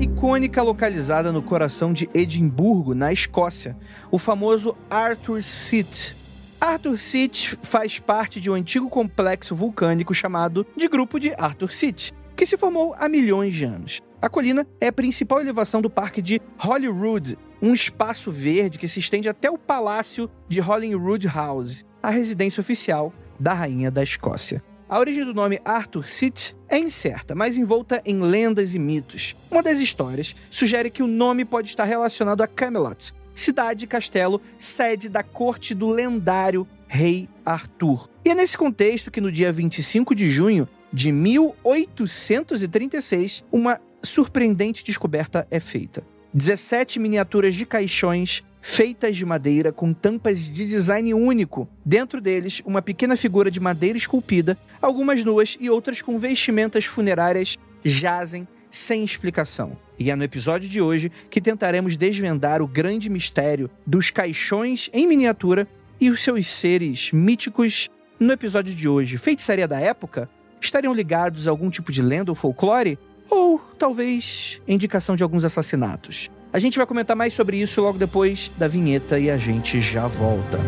icônica localizada no coração de Edimburgo, na Escócia, o famoso Arthur Seat. Arthur Seat faz parte de um antigo complexo vulcânico chamado de Grupo de Arthur Seat, que se formou há milhões de anos. A colina é a principal elevação do parque de Holyrood, um espaço verde que se estende até o palácio de Holyrood House, a residência oficial da rainha da Escócia. A origem do nome Arthur Seat é incerta, mas envolta em lendas e mitos. Uma das histórias sugere que o nome pode estar relacionado a Camelot, cidade e castelo sede da corte do lendário rei Arthur. E é nesse contexto que no dia 25 de junho de 1836, uma surpreendente descoberta é feita. 17 miniaturas de caixões feitas de madeira com tampas de design único. Dentro deles, uma pequena figura de madeira esculpida, algumas nuas e outras com vestimentas funerárias jazem sem explicação. E é no episódio de hoje que tentaremos desvendar o grande mistério dos caixões em miniatura e os seus seres míticos. No episódio de hoje, feitiçaria da época? Estariam ligados a algum tipo de lenda ou folclore? Ou talvez indicação de alguns assassinatos? A gente vai comentar mais sobre isso logo depois da vinheta e a gente já volta.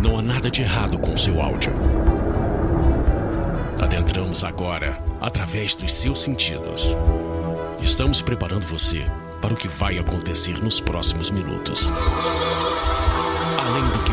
Não há nada de errado com seu áudio. Adentramos agora através dos seus sentidos. Estamos preparando você para o que vai acontecer nos próximos minutos além do que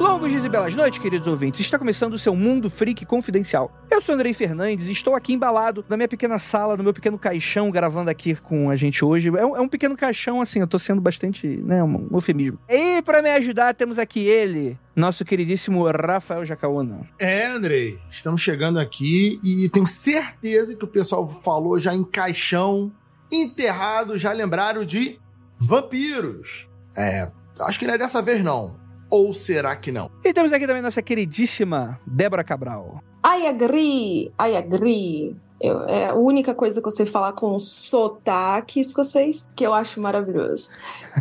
Longos dias e belas noites, queridos ouvintes. Está começando o seu Mundo Freak Confidencial. Eu sou Andrei Fernandes e estou aqui embalado na minha pequena sala, no meu pequeno caixão, gravando aqui com a gente hoje. É um, é um pequeno caixão, assim, eu tô sendo bastante, né, um eufemismo. E para me ajudar, temos aqui ele, nosso queridíssimo Rafael Jacaúna. É, Andrei, estamos chegando aqui e tenho certeza que o pessoal falou já em caixão, enterrado, já lembraram de vampiros. É, acho que não é dessa vez não. Ou será que não? E temos aqui também nossa queridíssima Débora Cabral. I agree, I agree. Eu, é a única coisa que eu sei falar com sotaque escocês, que eu acho maravilhoso.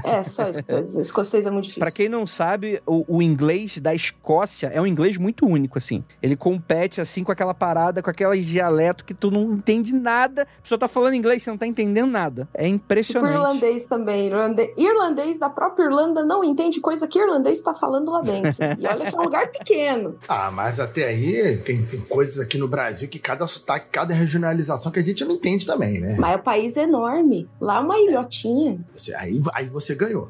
É, só isso que eu dizer. Escocês é muito difícil. Pra quem não sabe, o, o, inglês da Escócia é um inglês muito único, assim. Ele compete, assim, com aquela parada, com aquele dialeto que tu não entende nada. A pessoa tá falando inglês, você não tá entendendo nada. É impressionante. O irlandês também. Irlandês, irlandês da própria Irlanda não entende coisa que irlandês tá falando lá dentro. E olha que é um lugar pequeno. Ah, mas até aí tem, tem coisas aqui no Brasil que cada sotaque, cada regionalização que a gente não entende também, né? Mas o país é enorme. Lá é uma ilhotinha. Você, aí, aí você ganhou.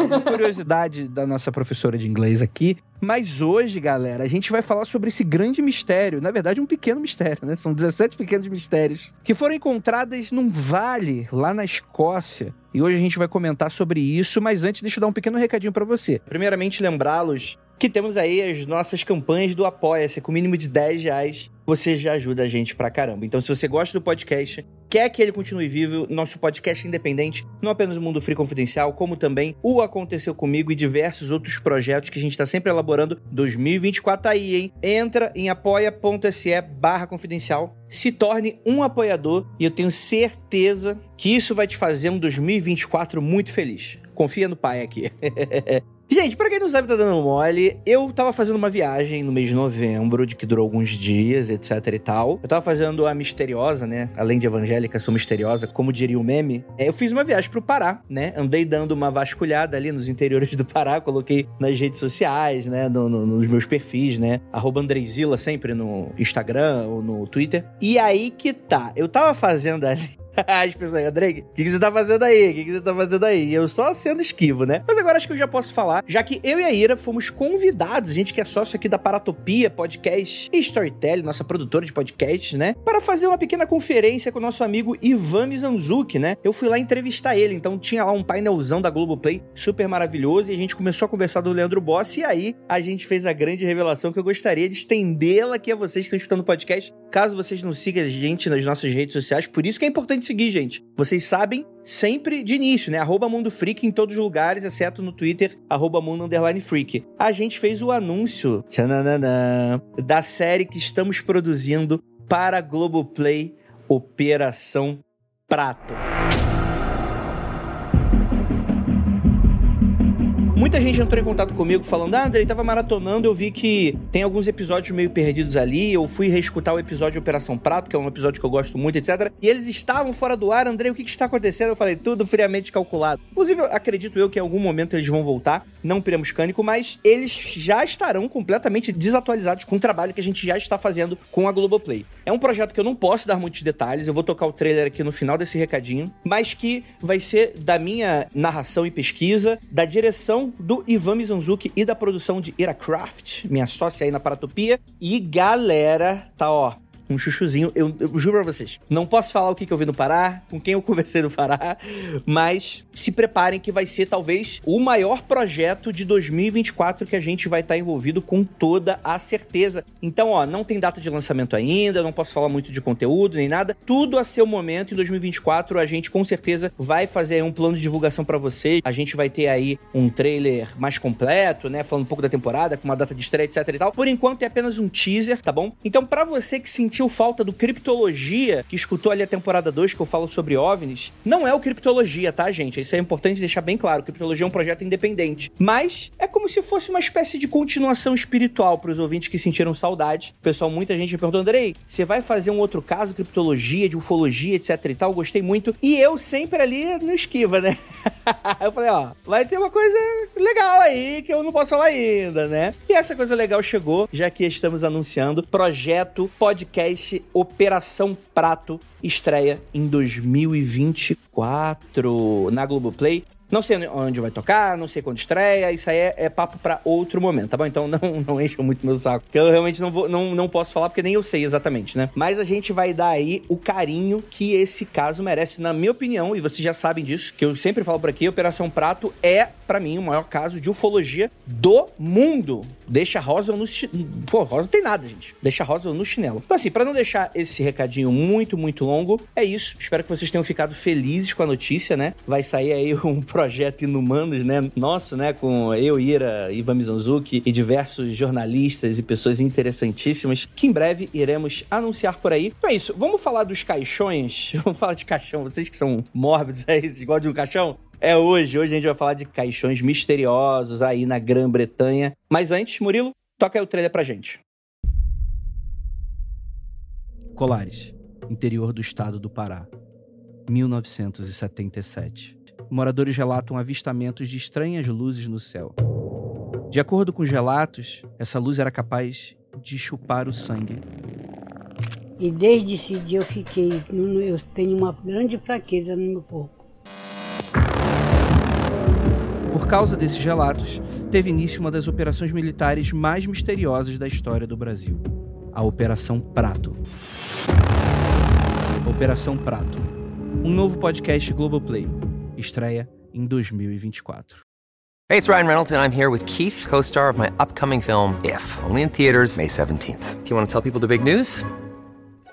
Uma curiosidade da nossa professora de inglês aqui. Mas hoje, galera, a gente vai falar sobre esse grande mistério. Na verdade, um pequeno mistério, né? São 17 pequenos mistérios que foram encontrados num vale lá na Escócia. E hoje a gente vai comentar sobre isso, mas antes deixa eu dar um pequeno recadinho para você. Primeiramente, lembrá-los que temos aí as nossas campanhas do Apoia-se, com mínimo de 10 reais. Você já ajuda a gente pra caramba. Então, se você gosta do podcast, quer que ele continue vivo, nosso podcast é independente, não apenas o Mundo Free Confidencial, como também o Aconteceu Comigo e diversos outros projetos que a gente tá sempre elaborando. 2024 tá aí, hein? Entra em apoia.se barra confidencial, se torne um apoiador e eu tenho certeza que isso vai te fazer um 2024 muito feliz. Confia no pai aqui. Gente, pra quem não sabe, tá dando mole. Eu tava fazendo uma viagem no mês de novembro, de que durou alguns dias, etc e tal. Eu tava fazendo a misteriosa, né? Além de evangélica, sou misteriosa, como diria o meme. É, eu fiz uma viagem pro Pará, né? Andei dando uma vasculhada ali nos interiores do Pará, coloquei nas redes sociais, né? No, no, nos meus perfis, né? Arroba sempre no Instagram ou no Twitter. E aí que tá. Eu tava fazendo ali As pessoas, Andrei, o que, que, você tá fazendo aí? O que, que, você tá fazendo aí? E eu só sendo esquivo, né? Mas agora acho que eu já posso falar, já que eu e a Ira fomos convidados, gente que é sócio aqui da Paratopia Podcast e Storytelling, nossa produtora de podcasts, né? Para fazer uma pequena conferência com o nosso amigo Ivan Mizanzuki, né? Eu fui lá entrevistar ele, então tinha lá um painelzão da Globoplay super maravilhoso e a gente começou a conversar do Leandro Boss e aí a gente fez a grande revelação que eu gostaria de estendê-la aqui a vocês que estão escutando o podcast. Caso vocês não sigam a gente nas nossas redes sociais, por isso que é importante seguir, gente. Vocês sabem sempre de início, né? Arroba Mundo Freak em todos os lugares, exceto no Twitter, arroba Mundo Underline Freak. A gente fez o anúncio tchananã, da série que estamos produzindo para Globoplay, Operação Prato. Muita gente entrou em contato comigo falando: Ah, Andrei, tava maratonando, eu vi que tem alguns episódios meio perdidos ali. Eu fui reescutar o episódio de Operação Prato, que é um episódio que eu gosto muito, etc. E eles estavam fora do ar. Andrei, o que, que está acontecendo? Eu falei: Tudo friamente calculado. Inclusive, acredito eu que em algum momento eles vão voltar, não piramos cânico, mas eles já estarão completamente desatualizados com o trabalho que a gente já está fazendo com a Globoplay. É um projeto que eu não posso dar muitos detalhes, eu vou tocar o trailer aqui no final desse recadinho, mas que vai ser da minha narração e pesquisa, da direção do Ivan Mizanzuki e da produção de Iracraft, minha sócia aí na Paratopia. E galera, tá ó, um chuchuzinho. Eu, eu, juro pra vocês, não posso falar o que, que eu vi no Pará, com quem eu conversei no Pará, mas se preparem que vai ser talvez o maior projeto de 2024 que a gente vai estar tá envolvido com toda a certeza. Então, ó, não tem data de lançamento ainda, não posso falar muito de conteúdo nem nada. Tudo a seu momento em 2024 a gente com certeza vai fazer um plano de divulgação para vocês. A gente vai ter aí um trailer mais completo, né, falando um pouco da temporada, com uma data de estreia, etc e tal. Por enquanto é apenas um teaser, tá bom? Então, para você que sentiu falta do Criptologia, que escutou ali a temporada 2, que eu falo sobre OVNIs, não é o Criptologia, tá, gente? Isso é importante deixar bem claro. Criptologia é um projeto independente. Mas é como se fosse uma espécie de continuação espiritual para os ouvintes que sentiram saudade. Pessoal, muita gente me perguntou, Andrei, você vai fazer um outro caso, Criptologia, de ufologia, etc e tal? Gostei muito. E eu sempre ali no esquiva, né? eu falei, ó, vai ter uma coisa legal aí que eu não posso falar ainda, né? E essa coisa legal chegou, já que estamos anunciando projeto podcast Operação Prato estreia em 2024 na Globoplay. Não sei onde vai tocar, não sei quando estreia, isso aí é, é papo para outro momento, tá bom? Então não, não encham muito meu saco, que eu realmente não, vou, não, não posso falar porque nem eu sei exatamente, né? Mas a gente vai dar aí o carinho que esse caso merece, na minha opinião, e vocês já sabem disso, que eu sempre falo por aqui, Operação Prato é, para mim, o maior caso de ufologia do mundo. Deixa Roswell no... Pô, Roswell tem nada, gente. Deixa Roswell no chinelo. Então assim, para não deixar esse recadinho muito, muito longo, é isso. Espero que vocês tenham ficado felizes com a notícia, né? Vai sair aí um projeto Inumanos, né? Nosso, né? Com eu, Ira, Ivan Mizanzuki e diversos jornalistas e pessoas interessantíssimas que em breve iremos anunciar por aí. Então é isso. Vamos falar dos caixões? Vamos falar de caixão. Vocês que são mórbidos aí, vocês gostam de um caixão? É hoje. Hoje a gente vai falar de caixões misteriosos aí na Grã-Bretanha. Mas antes, Murilo, toca aí o trailer pra gente. Colares, interior do estado do Pará. 1977 moradores relatam avistamentos de estranhas luzes no céu. De acordo com os relatos, essa luz era capaz de chupar o sangue. E desde esse dia eu fiquei, eu tenho uma grande fraqueza no meu corpo. Por causa desses relatos, teve início uma das operações militares mais misteriosas da história do Brasil, a Operação Prato. Operação Prato, um novo podcast Globoplay estreia em 2024. Hey, it's Ryan Reynolds and I'm here with Keith, co-star of my upcoming film If, only in theaters May 17th. Do you want to tell people the big news?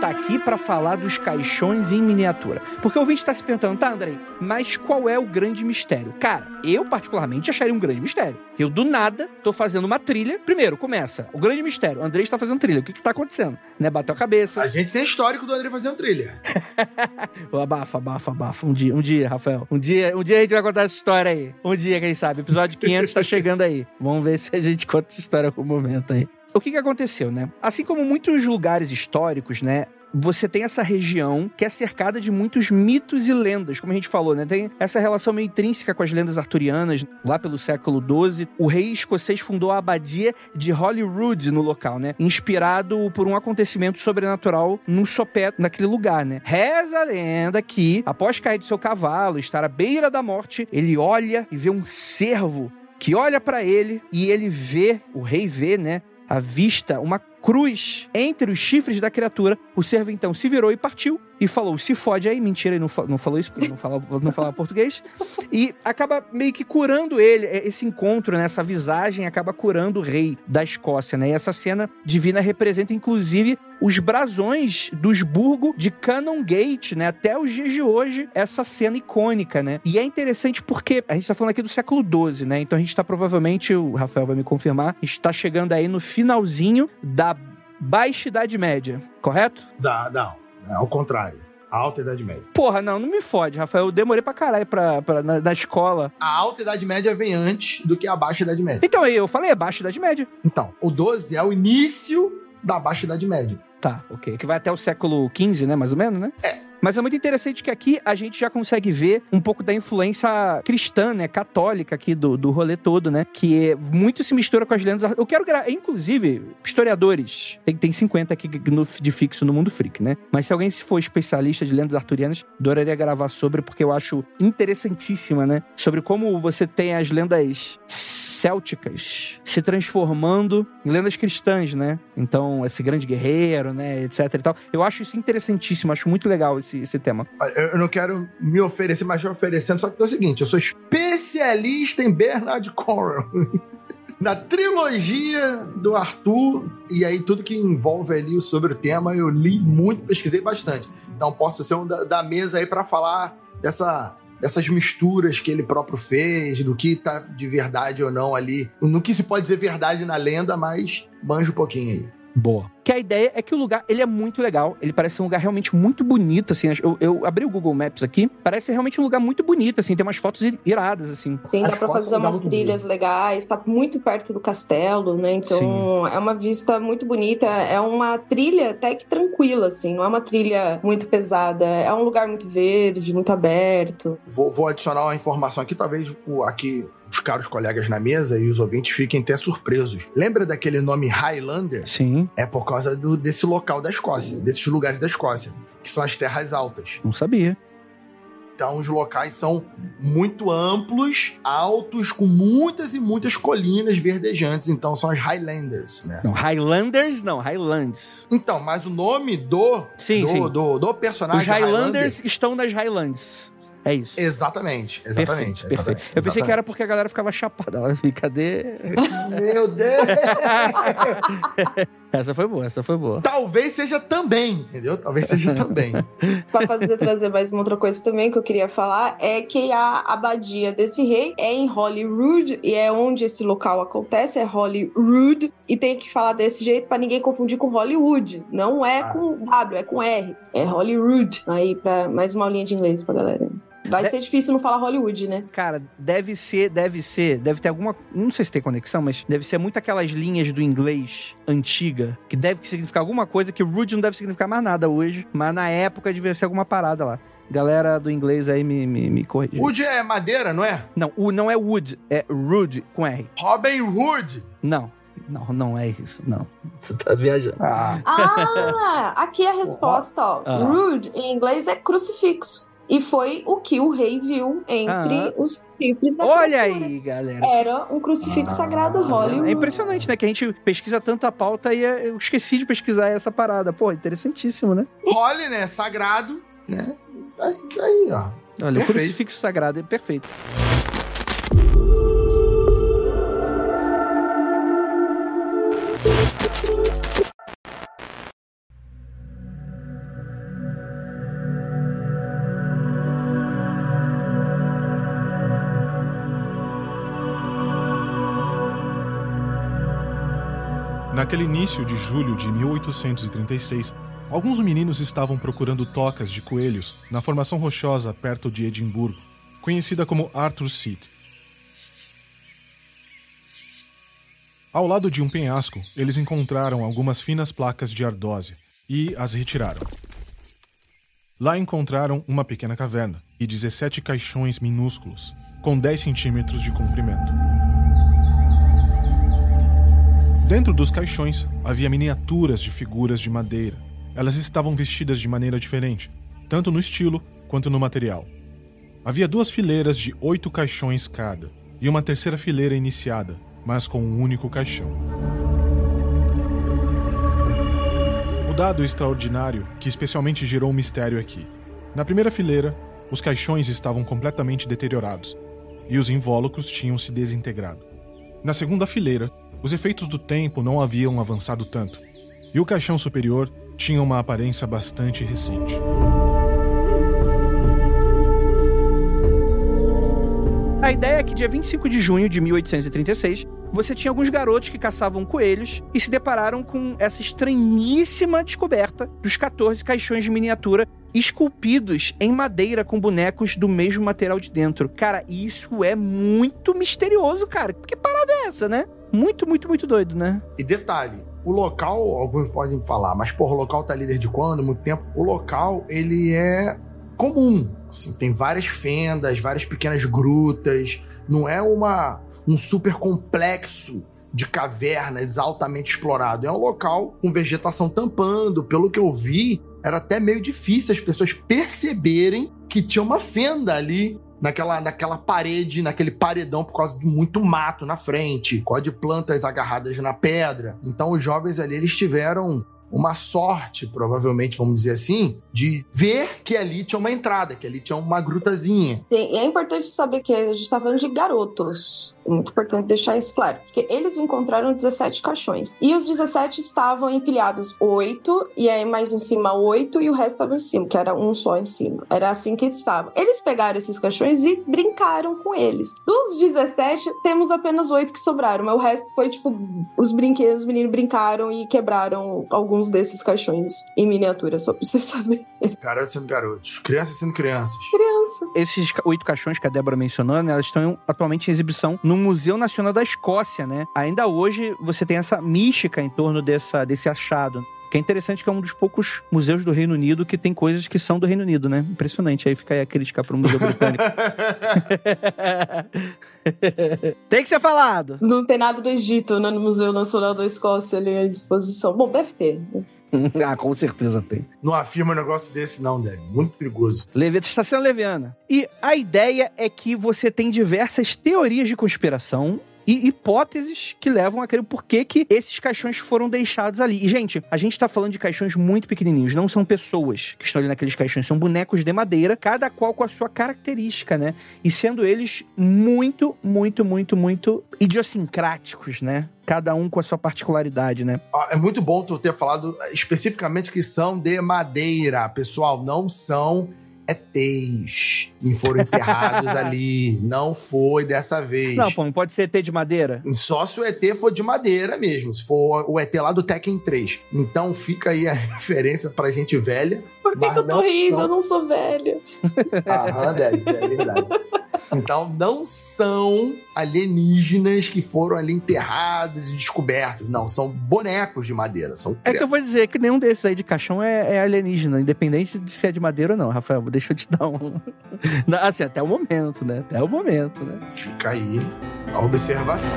Voltar aqui para falar dos caixões em miniatura. Porque o ouvinte está se perguntando, tá, Andrei, mas qual é o grande mistério? Cara, eu particularmente acharia um grande mistério. Eu, do nada, tô fazendo uma trilha. Primeiro, começa. O grande mistério. O Andrei está fazendo trilha. O que que tá acontecendo? Né? Bateu a cabeça. A gente tem histórico do André fazendo trilha. abafa, abafa, abafa. Um dia, um dia, Rafael. Um dia, um dia a gente vai contar essa história aí. Um dia, quem sabe. Episódio 500 tá chegando aí. Vamos ver se a gente conta essa história algum momento aí. O que que aconteceu, né? Assim como muitos lugares históricos, né? Você tem essa região que é cercada de muitos mitos e lendas, como a gente falou, né? Tem essa relação meio intrínseca com as lendas arturianas. Lá pelo século XII, o rei escocês fundou a abadia de Holyrood no local, né? Inspirado por um acontecimento sobrenatural num sopé naquele lugar, né? Reza a lenda que, após cair do seu cavalo, estar à beira da morte, ele olha e vê um cervo que olha pra ele e ele vê, o rei vê, né? À vista uma cruz entre os chifres da criatura. O servo então se virou e partiu e falou: se fode aí. Mentira, ele não, fa- não falou isso, porque não falava, não falava português. E acaba meio que curando ele. É, Esse encontro, né, essa visagem acaba curando o rei da Escócia, né? E essa cena divina representa, inclusive, os brasões dos burgos de Canongate, né? Até os dias de hoje, essa cena icônica, né? E é interessante porque a gente tá falando aqui do século XII, né? Então a gente tá provavelmente, o Rafael vai me confirmar, a gente tá chegando aí no finalzinho da Baixa Idade Média, correto? Dá, não. É ao contrário. A alta Idade Média. Porra, não, não me fode, Rafael. Eu demorei pra caralho pra, pra, na, na escola. A alta Idade Média vem antes do que a Baixa Idade Média. Então aí, eu falei, é Baixa Idade Média. Então, o 12 é o início da Baixa Idade Média. Tá, ok. Que vai até o século XV, né? Mais ou menos, né? É. Mas é muito interessante que aqui a gente já consegue ver um pouco da influência cristã, né? Católica aqui do, do rolê todo, né? Que é, muito se mistura com as lendas. Eu quero gravar, inclusive, historiadores. Tem, tem 50 aqui no- de fixo no Mundo Freak, né? Mas se alguém se for especialista de lendas arturianas, adoraria gravar sobre, porque eu acho interessantíssima, né? Sobre como você tem as lendas célticas se transformando em lendas cristãs, né? Então, esse grande guerreiro, né, etc e tal. Eu acho isso interessantíssimo, acho muito legal esse, esse tema. Eu eu não quero me oferecer, mas já oferecendo. Só que é o seguinte: eu sou especialista em Bernard Cornwell. Na trilogia do Arthur, e aí tudo que envolve ali sobre o tema, eu li muito, pesquisei bastante. Então posso ser um da, da mesa aí pra falar dessa, dessas misturas que ele próprio fez, do que tá de verdade ou não ali. No que se pode dizer verdade na lenda, mas manjo um pouquinho aí. Boa. Que a ideia é que o lugar, ele é muito legal. Ele parece um lugar realmente muito bonito, assim. Eu, eu abri o Google Maps aqui. Parece realmente um lugar muito bonito, assim. Tem umas fotos iradas, assim. Sim, As dá pra fazer umas muito trilhas legais, tá muito perto do castelo, né? Então é uma vista muito bonita. É uma trilha até que tranquila, assim, não é uma trilha muito pesada. É um lugar muito verde, muito aberto. Vou, vou adicionar uma informação aqui, talvez o, aqui os caros colegas na mesa e os ouvintes fiquem até surpresos. Lembra daquele nome Highlander? Sim, É por causa do- desse local da Escócia, desses lugares da Escócia, que são as terras altas. não sabia. Então, os locais são muito amplos, altos, com muitas e muitas colinas verdejantes. Então, são as Highlanders, né? Não, Highlanders não, Highlands. Então, mas o nome do, Sim, do, sim. do, do personagem Os Highlanders Highlander- estão nas Highlands. É isso. Exatamente, exatamente. Perfeito, perfeito. exatamente, Eu pensei que era porque a galera ficava chapada. Ela fica, cadê? Meu Deus! essa foi boa, essa foi boa. Talvez seja também, entendeu? Talvez seja também. Pra fazer trazer mais uma outra coisa também que eu queria falar é que a abadia desse rei é em Holyrood e é onde esse local acontece, é Holyrood e tem que falar desse jeito pra ninguém confundir com Hollywood. Não é com W, é com R. É Holyrood. Aí para mais uma aulinha de inglês pra galera. Vai De- ser difícil não falar Hollywood, né? Cara, deve ser, deve ser, deve ter alguma. Não sei se tem conexão, mas deve ser muito aquelas linhas do inglês antiga, que deve significar alguma coisa que rude não deve significar mais nada hoje, mas na época devia ser alguma parada lá. Galera do inglês aí me, me, me corrija. Wood é madeira, não é? Não, o não é wood, é rude com R. Robin Hood. Não, não, não é isso, não. Você tá viajando. Ah, aqui é a resposta, ó. Ah. Rude em inglês é crucifixo. E foi o que o rei viu entre Ah. os chifres da Olha criatura. aí, galera. Era um crucifixo sagrado Hollywood. É impressionante, né? Que a gente pesquisa tanta pauta e eu esqueci de pesquisar essa parada. Pô, interessantíssimo, né? Holly, né? Sagrado, né? Daí, daí ó. Olha, o Perfeito. crucifixo sagrado é perfeito. Naquele início de julho de 1836, alguns meninos estavam procurando tocas de coelhos na formação rochosa perto de Edimburgo, conhecida como Arthur Seat. Ao lado de um penhasco, eles encontraram algumas finas placas de ardósia e as retiraram. Lá encontraram uma pequena caverna e 17 caixões minúsculos, com 10 centímetros de comprimento. Dentro dos caixões havia miniaturas de figuras de madeira. Elas estavam vestidas de maneira diferente, tanto no estilo quanto no material. Havia duas fileiras de oito caixões cada, e uma terceira fileira iniciada, mas com um único caixão. O dado extraordinário que especialmente gerou um mistério aqui. Na primeira fileira, os caixões estavam completamente deteriorados e os invólucros tinham se desintegrado. Na segunda fileira, os efeitos do tempo não haviam avançado tanto, e o caixão superior tinha uma aparência bastante recente. A ideia é que dia 25 de junho de 1836, você tinha alguns garotos que caçavam coelhos e se depararam com essa estranhíssima descoberta dos 14 caixões de miniatura esculpidos em madeira com bonecos do mesmo material de dentro. Cara, isso é muito misterioso, cara. Que parada é essa, né? Muito, muito, muito doido, né? E detalhe, o local, alguns podem falar, mas porra, o local tá líder de quando? Muito tempo. O local, ele é comum. Assim, tem várias fendas, várias pequenas grutas. Não é uma um super complexo de cavernas altamente explorado. É um local com vegetação tampando. Pelo que eu vi, era até meio difícil as pessoas perceberem que tinha uma fenda ali naquela, naquela parede, naquele paredão por causa de muito mato na frente, por causa de plantas agarradas na pedra. Então os jovens ali eles tiveram uma sorte, provavelmente, vamos dizer assim, de ver que ali tinha uma entrada, que ali tinha uma grutazinha. Sim, é importante saber que a gente está falando de garotos. É muito importante deixar isso claro. Porque eles encontraram 17 caixões. E os 17 estavam empilhados 8, e aí mais em cima 8, e o resto estava em cima, que era um só em cima. Era assim que estavam. Eles pegaram esses caixões e brincaram com eles. Dos 17, temos apenas 8 que sobraram, mas o resto foi tipo os brinquedos, os meninos brincaram e quebraram alguns desses caixões em miniatura, só pra você saber. Garotos sendo garotos, crianças sendo crianças. Criança. Esses oito caixões que a Débora mencionou, né, elas estão atualmente em exibição no Museu Nacional da Escócia, né? Ainda hoje você tem essa mística em torno dessa, desse achado. Que é interessante que é um dos poucos museus do Reino Unido que tem coisas que são do Reino Unido, né? Impressionante. Aí fica aí a crítica pro Museu Britânico. tem que ser falado. Não tem nada do Egito, né, no Museu Nacional da Escócia ali à disposição. Bom, deve ter. ah, com certeza tem. Não afirma um negócio desse, não, Deb. Muito perigoso. Leveta está sendo leviana. E a ideia é que você tem diversas teorias de conspiração e hipóteses que levam a crer o porquê que esses caixões foram deixados ali. E, gente, a gente tá falando de caixões muito pequenininhos, não são pessoas que estão ali naqueles caixões, são bonecos de madeira, cada qual com a sua característica, né? E sendo eles muito, muito, muito, muito idiosincráticos, né? Cada um com a sua particularidade, né? É muito bom tu ter falado especificamente que são de madeira. Pessoal, não são ETs e foram enterrados ali. Não foi dessa vez. Não, pô, não pode ser ET de madeira? Só se o ET for de madeira mesmo, se for o ET lá do Tekken 3. Então fica aí a referência pra gente velha. Por que, que eu tô não- rindo? não- Eu não sou velha. Aham, Deb, é verdade. Então não são alienígenas que foram ali enterrados e descobertos. Não, são bonecos de madeira. São É que eu vou dizer que nenhum desses aí de caixão é, é alienígena, independente de se é de madeira ou não, Rafael. Deixa eu te dar um. Assim, até o momento, né? Até o momento, né? Fica aí a observação.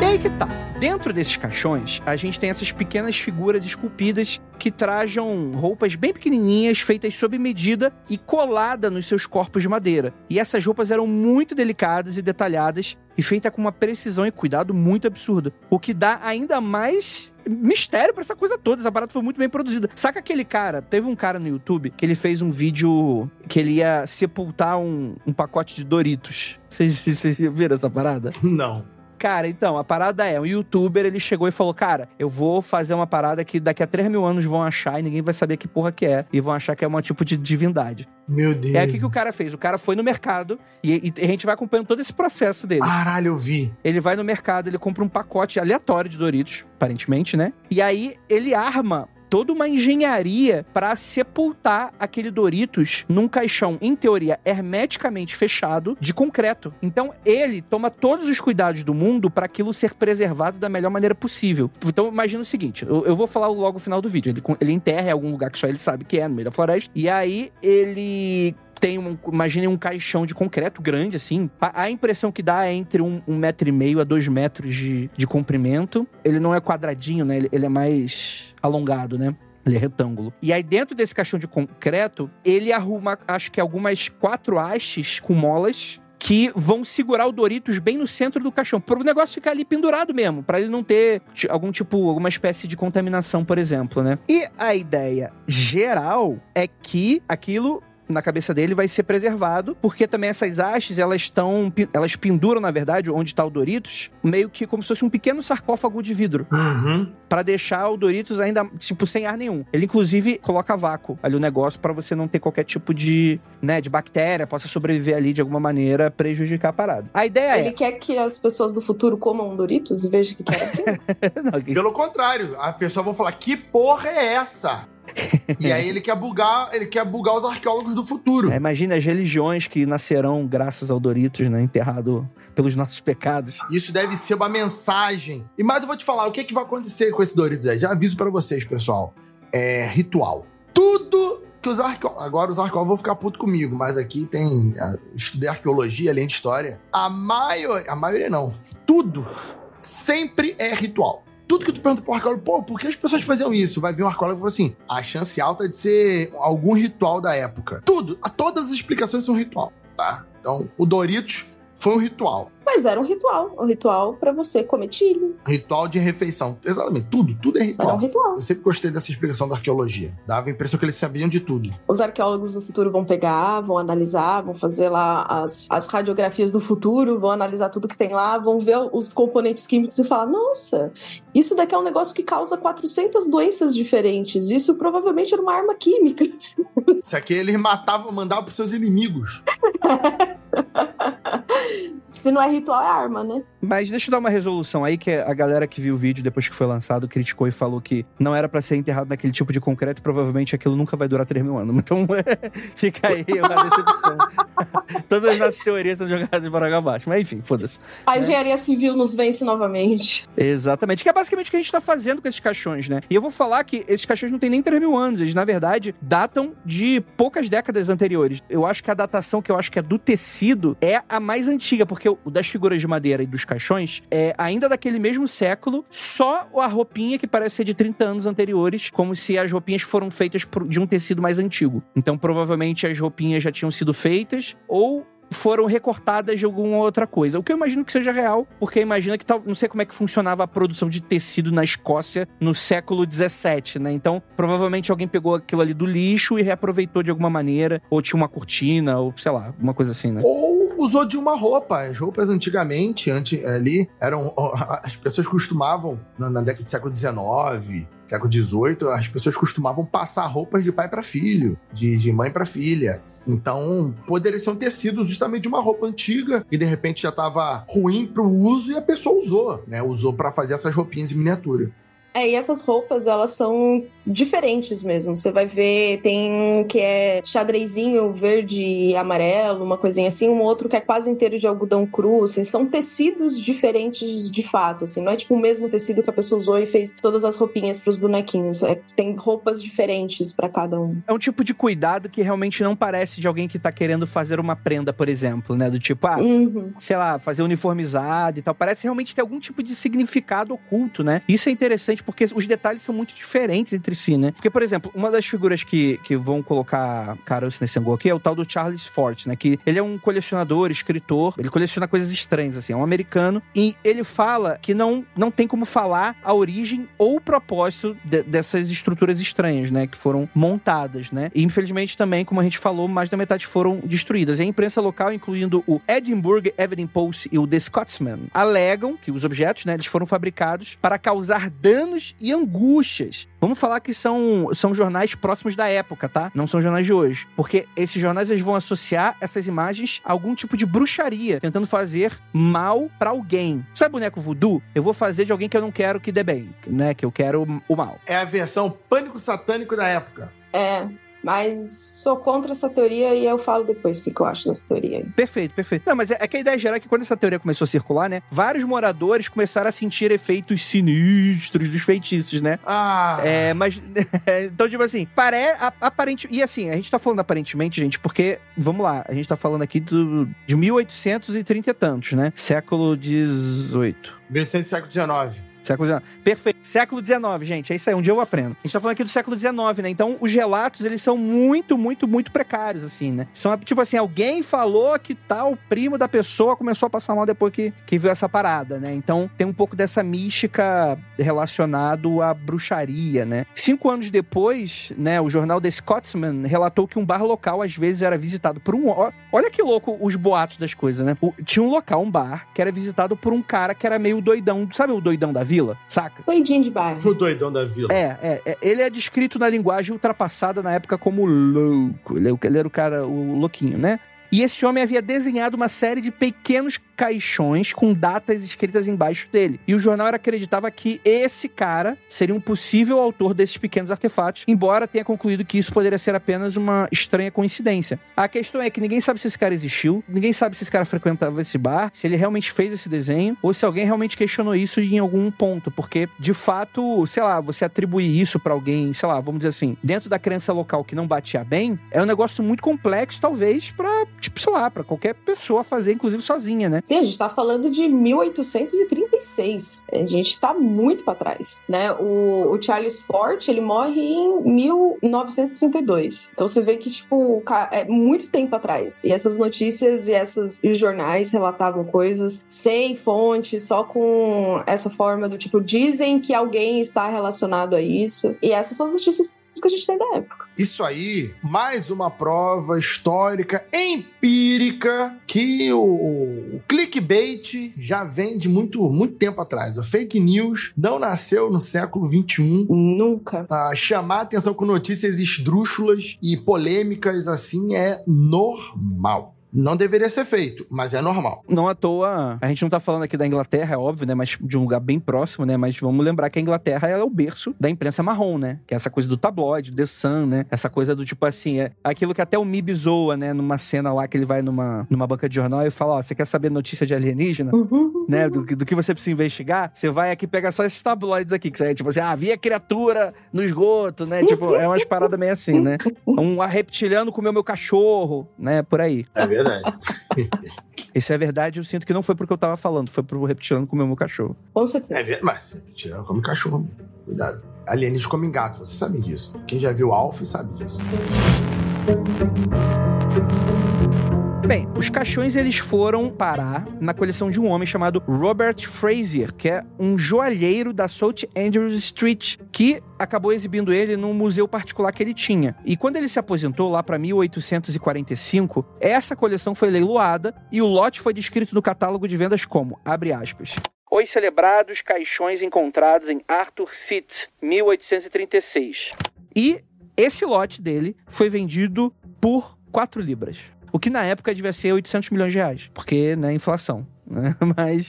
E aí que tá. Dentro desses caixões, a gente tem essas pequenas figuras esculpidas que trajam roupas bem pequenininhas, feitas sob medida e colada nos seus corpos de madeira. E essas roupas eram muito delicadas e detalhadas e feitas com uma precisão e cuidado muito absurdo, o que dá ainda mais mistério pra essa coisa toda. Essa parada foi muito bem produzida. Saca aquele cara? Teve um cara no YouTube que ele fez um vídeo que ele ia sepultar um, um pacote de Doritos. Vocês, vocês viram essa parada? Não. Cara, então, a parada é, um youtuber, ele chegou e falou, cara, eu vou fazer uma parada que daqui a 3 mil anos vão achar e ninguém vai saber que porra que é. E vão achar que é um tipo de divindade. Meu Deus. É o que, que o cara fez. O cara foi no mercado e, e a gente vai acompanhando todo esse processo dele. Caralho, eu vi. Ele vai no mercado, ele compra um pacote aleatório de Doritos, aparentemente, né? E aí ele arma toda uma engenharia para sepultar aquele Doritos num caixão, em teoria, hermeticamente fechado de concreto. Então ele toma todos os cuidados do mundo para aquilo ser preservado da melhor maneira possível. Então imagina o seguinte: eu, eu vou falar logo no final do vídeo. Ele, ele enterra em algum lugar que só ele sabe que é, no meio da floresta. E aí ele tem um, imagine um caixão de concreto grande, assim. A, a impressão que dá é entre um, um, metro e meio a dois metros de, de comprimento. Ele não é quadradinho, né? Ele, ele é mais alongado, né? Ele é retângulo. E aí, dentro desse caixão de concreto, ele arruma, acho que algumas quatro hastes com molas que vão segurar o Doritos bem no centro do caixão, para o negócio ficar ali pendurado mesmo, para ele não ter algum tipo, alguma espécie de contaminação, por exemplo, né? E a ideia geral é que aquilo na cabeça dele vai ser preservado, porque também essas hastes, elas estão, elas penduram, na verdade, onde está o Doritos, meio que como se fosse um pequeno sarcófago de vidro. Uhum. para deixar o Doritos ainda, tipo, sem ar nenhum. Ele, inclusive, coloca vácuo ali o negócio para você não ter qualquer tipo de, né, de bactéria, possa sobreviver ali de alguma maneira, prejudicar a parada. A ideia Ele é... quer que as pessoas do futuro comam Doritos e vejam o que que é aquilo? Não, que- Pelo contrário, a pessoa vai falar: que porra é essa? E aí ele quer bugar, ele quer bugar os arqueólogos do futuro. É, imagina as religiões que nascerão graças ao Doritos, né, enterrado pelos nossos pecados. Isso deve ser uma mensagem. E mais eu vou te falar, o que, que vai acontecer com esse Doritos aí? Já aviso pra vocês, pessoal. É ritual. Tudo que os arqueólogos... Agora os arqueólogos vão ficar putos comigo, mas aqui tem... Estudei arqueologia, além de história. A maioria... A maioria não. Tudo sempre é ritual. Tudo que tu pergunta pro arqueólogo, pô, por que as pessoas faziam isso? Vai vir um arqueólogo e fala assim, a chance alta é de ser algum ritual da época. Tudo, a- todas as explicações são ritual, tá? Então, o Doritos foi um ritual. Mas era um ritual. Um ritual pra você comer tilho. Ritual de refeição. Exatamente, tudo, tudo é Era um ritual. ritual. Eu sempre gostei dessa explicação da arqueologia. Dava a impressão que eles sabiam de tudo. Os arqueólogos do futuro vão pegar, vão analisar, vão fazer lá as, as radiografias do futuro, vão analisar tudo que tem lá, vão ver os componentes químicos e falar: nossa, isso daqui é um negócio que causa 400 doenças diferentes. Isso provavelmente era uma arma química. Isso aqui eles matavam, mandavam pros seus inimigos. Se não é ritual, é arma, né? Mas deixa eu dar uma resolução aí, que a galera que viu o vídeo depois que foi lançado criticou e falou que não era pra ser enterrado naquele tipo de concreto e provavelmente aquilo nunca vai durar 3 mil anos. Então fica aí uma decepção. Todas as nossas teorias são jogadas para água abaixo. Mas enfim, foda-se. A engenharia civil nos vence novamente. Exatamente. Que é basicamente o que a gente tá fazendo com esses caixões, né? E eu vou falar que esses caixões não têm nem 3 mil anos. Eles, na verdade, datam de poucas décadas anteriores. Eu acho que a datação que eu acho que é do tecido é a mais antiga, porque o das figuras de madeira e dos caixões é ainda daquele mesmo século, só a roupinha que parece ser de 30 anos anteriores, como se as roupinhas foram feitas de um tecido mais antigo. Então, provavelmente as roupinhas já tinham sido feitas ou foram recortadas de alguma outra coisa. O que eu imagino que seja real, porque imagina que tal, não sei como é que funcionava a produção de tecido na Escócia no século 17, né? Então, provavelmente alguém pegou aquilo ali do lixo e reaproveitou de alguma maneira, ou tinha uma cortina, ou sei lá, uma coisa assim, né? Ou usou de uma roupa. As roupas antigamente, antes, ali, eram. As pessoas costumavam, na, década do século XIX, século XVIII, as pessoas costumavam passar roupas de pai para filho, de, de mãe para filha. Então, poderia ser um tecido justamente de uma roupa antiga e de repente já estava ruim pro uso e a pessoa usou, né? Usou para fazer essas roupinhas em miniatura. É, e essas roupas, elas são diferentes mesmo. Você vai ver, tem um que é xadrezinho verde e amarelo, uma coisinha assim, um outro que é quase inteiro de algodão cru, assim, são tecidos diferentes de fato, assim, não é tipo o mesmo tecido que a pessoa usou e fez todas as roupinhas pros bonequinhos, é, tem roupas diferentes pra cada um. É um tipo de cuidado que realmente não parece de alguém que tá querendo fazer uma prenda, por exemplo, né? Do tipo, ah, Uhum. sei lá, fazer uniformizado e tal. Parece realmente ter algum tipo de significado oculto, né? Isso é interessante porque os detalhes são muito diferentes entre si, né? Porque, por exemplo, uma das figuras que, que vão colocar caroço nesse angu aqui é o tal do Charles Fort, né? Que ele é um colecionador, escritor, ele coleciona coisas estranhas, assim, é um americano, e ele fala que não, não tem como falar a origem ou o propósito de, dessas estruturas estranhas, né? Que foram montadas, né? E infelizmente também, como a gente falou, mais da metade foram destruídas. E a imprensa local, incluindo o Edinburgh Evening Post e o The Scotsman, alegam que os objetos, né, eles foram fabricados para causar e angústias. Vamos falar que são, são jornais próximos da época, tá? Não são jornais de hoje. Porque esses jornais eles vão associar essas imagens a algum tipo de bruxaria, tentando fazer mal para alguém. Sabe boneco voodoo? Eu vou fazer de alguém que eu não quero que dê bem, né? Que eu quero o mal. É a versão pânico satânico da época. É. Mas sou contra essa teoria e eu falo depois o que, que eu acho dessa teoria. Perfeito, perfeito. Não, mas é, é, que a ideia geral é que quando essa teoria começou a circular, né? Vários moradores começaram a sentir efeitos sinistros dos feitiços, né? Ah. É, mas. então, tipo assim, parece. Aparente. E assim, a gente tá falando aparentemente, gente, porque. Vamos lá, a gente tá falando aqui do, de 1830 e tantos, né? Século XVIII. 1800 século XIX. Século XIX. Perfeito. Século XIX, gente. É isso aí. Um dia eu aprendo. A gente tá falando aqui do século XIX, né? Então, os relatos, eles são muito, muito, muito precários, assim, né? São, tipo assim, alguém falou que tal primo da pessoa começou a passar mal depois que, que viu essa parada, né? Então, tem um pouco dessa mística relacionado à bruxaria, né? Cinco anos depois, né, o jornal The Scotsman relatou que um bar local, às vezes, era visitado por um... Olha que louco os boatos das coisas, né? O, tinha um local, um bar, que era visitado por um cara que era meio doidão. Sabe o doidão da vida? Vila, saca? Doidinho de bairro. O doidão da vila. É, é, é, Ele é descrito na linguagem ultrapassada na época como louco. Ele, é ele era o cara, o louquinho, né? E esse homem havia desenhado uma série de pequenos caixões com datas escritas embaixo dele. E o jornal acreditava que esse cara seria um possível autor desses pequenos artefatos, embora tenha concluído que isso poderia ser apenas uma estranha coincidência. A questão é que ninguém sabe se esse cara existiu, ninguém sabe se esse cara frequentava esse bar, se ele realmente fez esse desenho, ou se alguém realmente questionou isso em algum ponto, porque de fato, sei lá, você atribuir isso para alguém, sei lá, vamos dizer assim, dentro da crença local que não batia bem, é um negócio muito complexo, talvez, para tipo, sei lá, para qualquer pessoa fazer, inclusive sozinha, né? Sim, a gente está falando de 1836. A gente está muito para trás, né? O, o, Charles Fort, ele morre em 1932. Então você vê que, tipo, é muito tempo atrás. E essas notícias e esses jornais relatavam coisas sem fonte, só com essa forma do tipo, dizem que alguém está relacionado a isso. E essas são as notícias que a gente tem da época. Isso aí, mais uma prova histórica, empírica, que o, o clickbait já vem de muito, muito tempo atrás. A fake news não nasceu no século XXI. Nunca. A chamar atenção com notícias esdrúxulas e polêmicas assim é normal. Não deveria ser feito, mas é normal. Não à toa, a gente não tá falando aqui da Inglaterra, é óbvio, né? Mas de um lugar bem próximo, né? Mas vamos lembrar que a Inglaterra é o berço da imprensa marrom, né? Que é essa coisa do tabloide, do The Sun, né? Essa coisa do tipo assim, é aquilo que até o Mib zoa, né? Numa cena lá que ele vai numa, numa banca de jornal e fala: Ó, você quer saber notícia de alienígena? Uhum. Né? Do, do que você precisa investigar? Você vai aqui pegar só esses tabloides aqui, que é tipo assim, ah, havia criatura no esgoto, né? tipo, é umas paradas meio assim, né? Um reptiliano comeu meu cachorro, né? Por aí. É verdade. Isso é verdade, eu sinto que não foi porque eu tava falando, foi pro reptiliano comer meu cachorro. Com certeza. É verdade, mas reptiliano come cachorro. Cuidado. Alienígenas comem gato, você sabe disso. Quem já viu Alf sabe disso. Bem, os caixões eles foram parar na coleção de um homem chamado Robert Frazier, que é um joalheiro da St. Andrews Street, que acabou exibindo ele num museu particular que ele tinha. E quando ele se aposentou lá para 1845, essa coleção foi leiloada e o lote foi descrito no catálogo de vendas como, abre aspas, os celebrados caixões encontrados em Arthur Seat, 1836. E esse lote dele foi vendido por 4 libras. O que na época devia ser 800 milhões de reais, porque, né, inflação. Mas,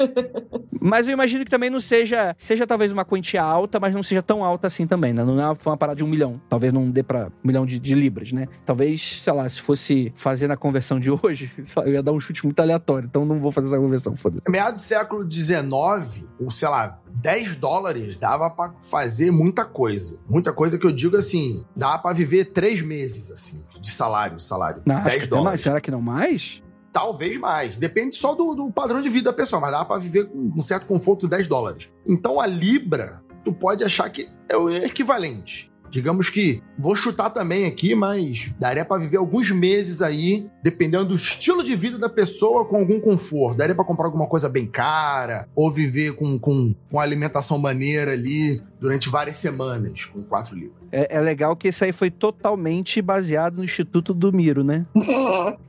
mas eu imagino que também não seja, seja talvez uma quantia alta, mas não seja tão alta assim também, né? Não é uma parada de um milhão. Talvez não dê pra um milhão de, de libras, né? Talvez, sei lá, se fosse fazer na conversão de hoje, lá, eu ia dar um chute muito aleatório, então não vou fazer essa conversão, foda-se. Meados do século XIX, ou sei lá, 10 dólares dava para fazer muita coisa. Muita coisa que eu digo assim, dava para viver três meses, assim, de salário, salário. Não, 10 dólares. Mais, será que não mais? Talvez mais. Depende só do, do, padrão de vida da pessoa, mas dá para viver com um certo conforto de 10 dólares. Então a Libra tu pode achar que é o equivalente. Digamos que, vou chutar também aqui, mas daria para viver alguns meses aí, dependendo do estilo de vida da pessoa, com algum conforto. Daria para comprar alguma coisa bem cara, ou viver com, com, com alimentação maneira ali durante várias semanas, com 4 libras. É, é, legal que isso aí foi totalmente baseado no Instituto do Miro, né?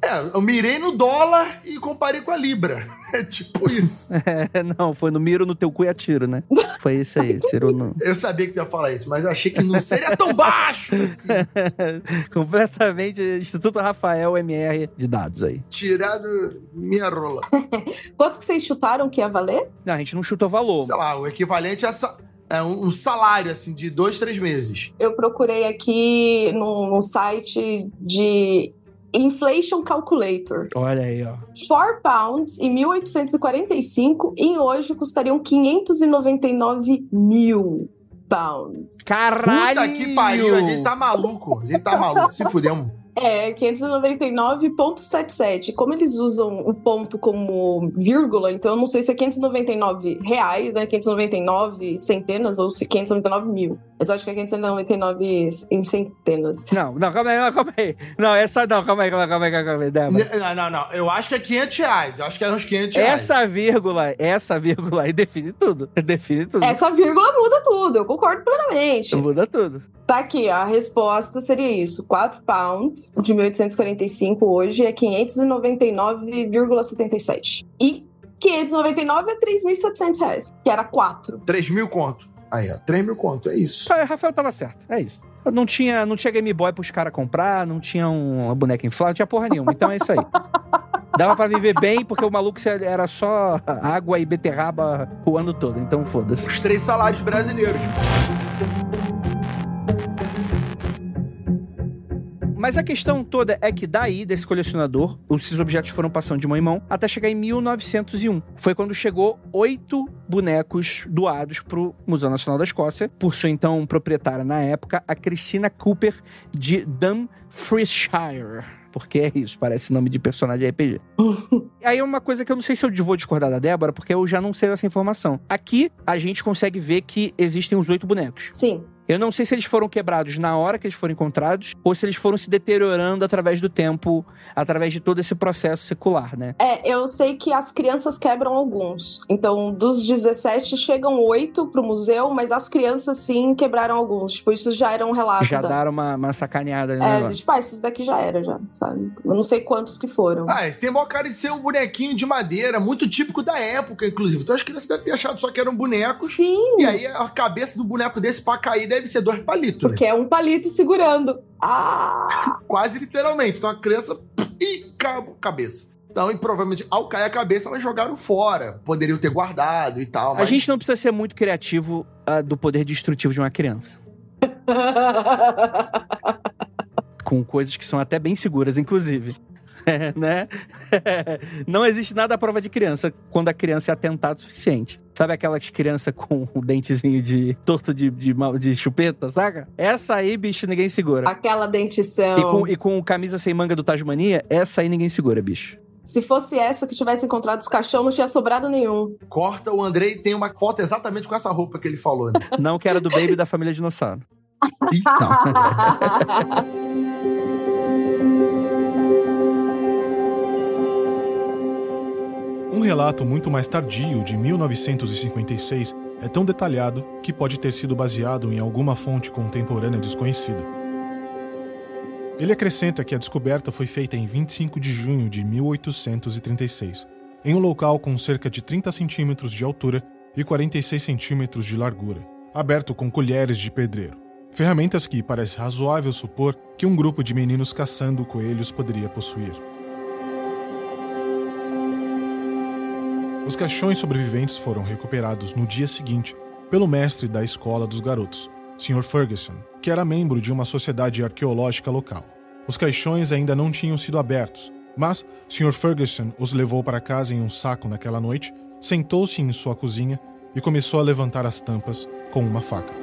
é, eu mirei no dólar e comparei com a Libra. É tipo isso. É, não, foi no Miro no teu cu e atiro, né? Foi isso aí, tirou no... Eu sabia que tu ia falar isso, mas achei que não seria tão baixo assim. Completamente Instituto Rafael MR de dados aí. Tirado minha rola. Quanto que vocês chutaram que ia valer? Não, a gente não chutou valor. Sei lá, o equivalente a essa é, um, um, salário, assim, de dois, três meses. Eu procurei aqui no, no site de Inflation Calculator. Olha aí, ó. 4 pounds em 1845 em hoje custariam 599 mil pounds. Caralho! Puta que pariu, a gente tá maluco. A gente tá maluco, se fudemos. É, 599,77. Como eles usam o ponto como vírgula, então eu não sei se é 599 reais, né? 599 centenas ou se 599 mil. Mas eu acho que é 599 em centenas. Não, não, calma aí, não, calma aí. Não, essa não, calma aí, calma aí, calma aí. Calma aí não, não, não. Eu acho que é 500 reais. Eu acho que é uns 500 reais. Essa vírgula, essa vírgula aí define tudo. Define tudo. Essa vírgula muda tudo, eu concordo plenamente. Muda tudo. Tá aqui, a resposta seria isso: 4 pounds de 1845 hoje é 599,77. E 599 é 3.700 reais, que era 4. 3 mil conto. Aí, ó, 3 mil conto, é isso. Ah, Rafael tava certo, é isso. Não tinha, não tinha Game Boy pros caras comprar, não tinha um, uma boneca inflável, não tinha porra nenhuma. Então é isso aí. Dava pra viver bem, porque o maluco era só água e beterraba o ano todo. Então foda-se. Os três salários brasileiros. Mas a questão toda é que daí, desse colecionador, esses objetos foram passando de mão em mão até chegar em 1901. Foi quando chegou oito bonecos doados para o Museu Nacional da Escócia, por sua então proprietária na época, a Christina Cooper de Dumfriesshire porque é isso, parece nome de personagem RPG. Aí é uma coisa que eu não sei se eu vou discordar da Débora, porque eu já não sei dessa informação. Aqui a gente consegue ver que existem os oito bonecos. Sim. Eu não sei se eles foram quebrados na hora que eles foram encontrados ou se eles foram se deteriorando através do tempo, através de todo esse processo secular, né? É, eu sei que as crianças quebram alguns. Então, dos 17 chegam oito pro museu, mas as crianças sim quebraram alguns. Tipo, isso já era um relato. Já da... deram uma, uma sacaneada. Né, é, tipo, ah, esses daqui já era, já, sabe? Eu não sei quantos que foram. Ah, tem maior cara de ser um bonequinho de madeira, muito típico da época, inclusive. Então as crianças devem ter achado só que eram bonecos. Sim. E aí a cabeça do boneco desse pra cair deve ser dois palitos. Porque né? é um palito segurando. Ah! Quase literalmente. Então a criança. Ih, cabo, cabeça. Então, e provavelmente, ao cair a cabeça, elas jogaram fora. Poderiam ter guardado e tal. Mas... A gente não precisa ser muito criativo uh, do poder destrutivo de uma criança. Com coisas que são até bem seguras, inclusive. É, né? Não existe nada à prova de criança quando a criança é atentada o suficiente. Sabe aquelas crianças com o dentezinho de torto de, de, de, chupeta, saca? Essa aí, bicho, ninguém segura. Aquela dentição. E com, e com camisa sem manga do Tasmania, essa aí ninguém segura, bicho. Se fosse essa que tivesse encontrado os caixão, não tinha sobrado nenhum. Corta, o Andrei tem uma foto exatamente com essa roupa que ele falou. Né? Não, que era do Baby da família Dinossauro. Então. Um relato muito mais tardio, de 1956, é tão detalhado que pode ter sido baseado em alguma fonte contemporânea desconhecida. Ele acrescenta que a descoberta foi feita em 25 de junho de 1836, em um local com cerca de 30 centímetros de altura e 46 centímetros de largura, aberto com colheres de pedreiro. Ferramentas que parece razoável supor que um grupo de meninos caçando coelhos poderia possuir. Os caixões sobreviventes foram recuperados no dia seguinte pelo mestre da escola dos garotos, Sr. Ferguson, que era membro de uma sociedade arqueológica local. Os caixões ainda não tinham sido abertos, mas Sr. Ferguson os levou para casa em um saco naquela noite, sentou-se em sua cozinha e começou a levantar as tampas com uma faca.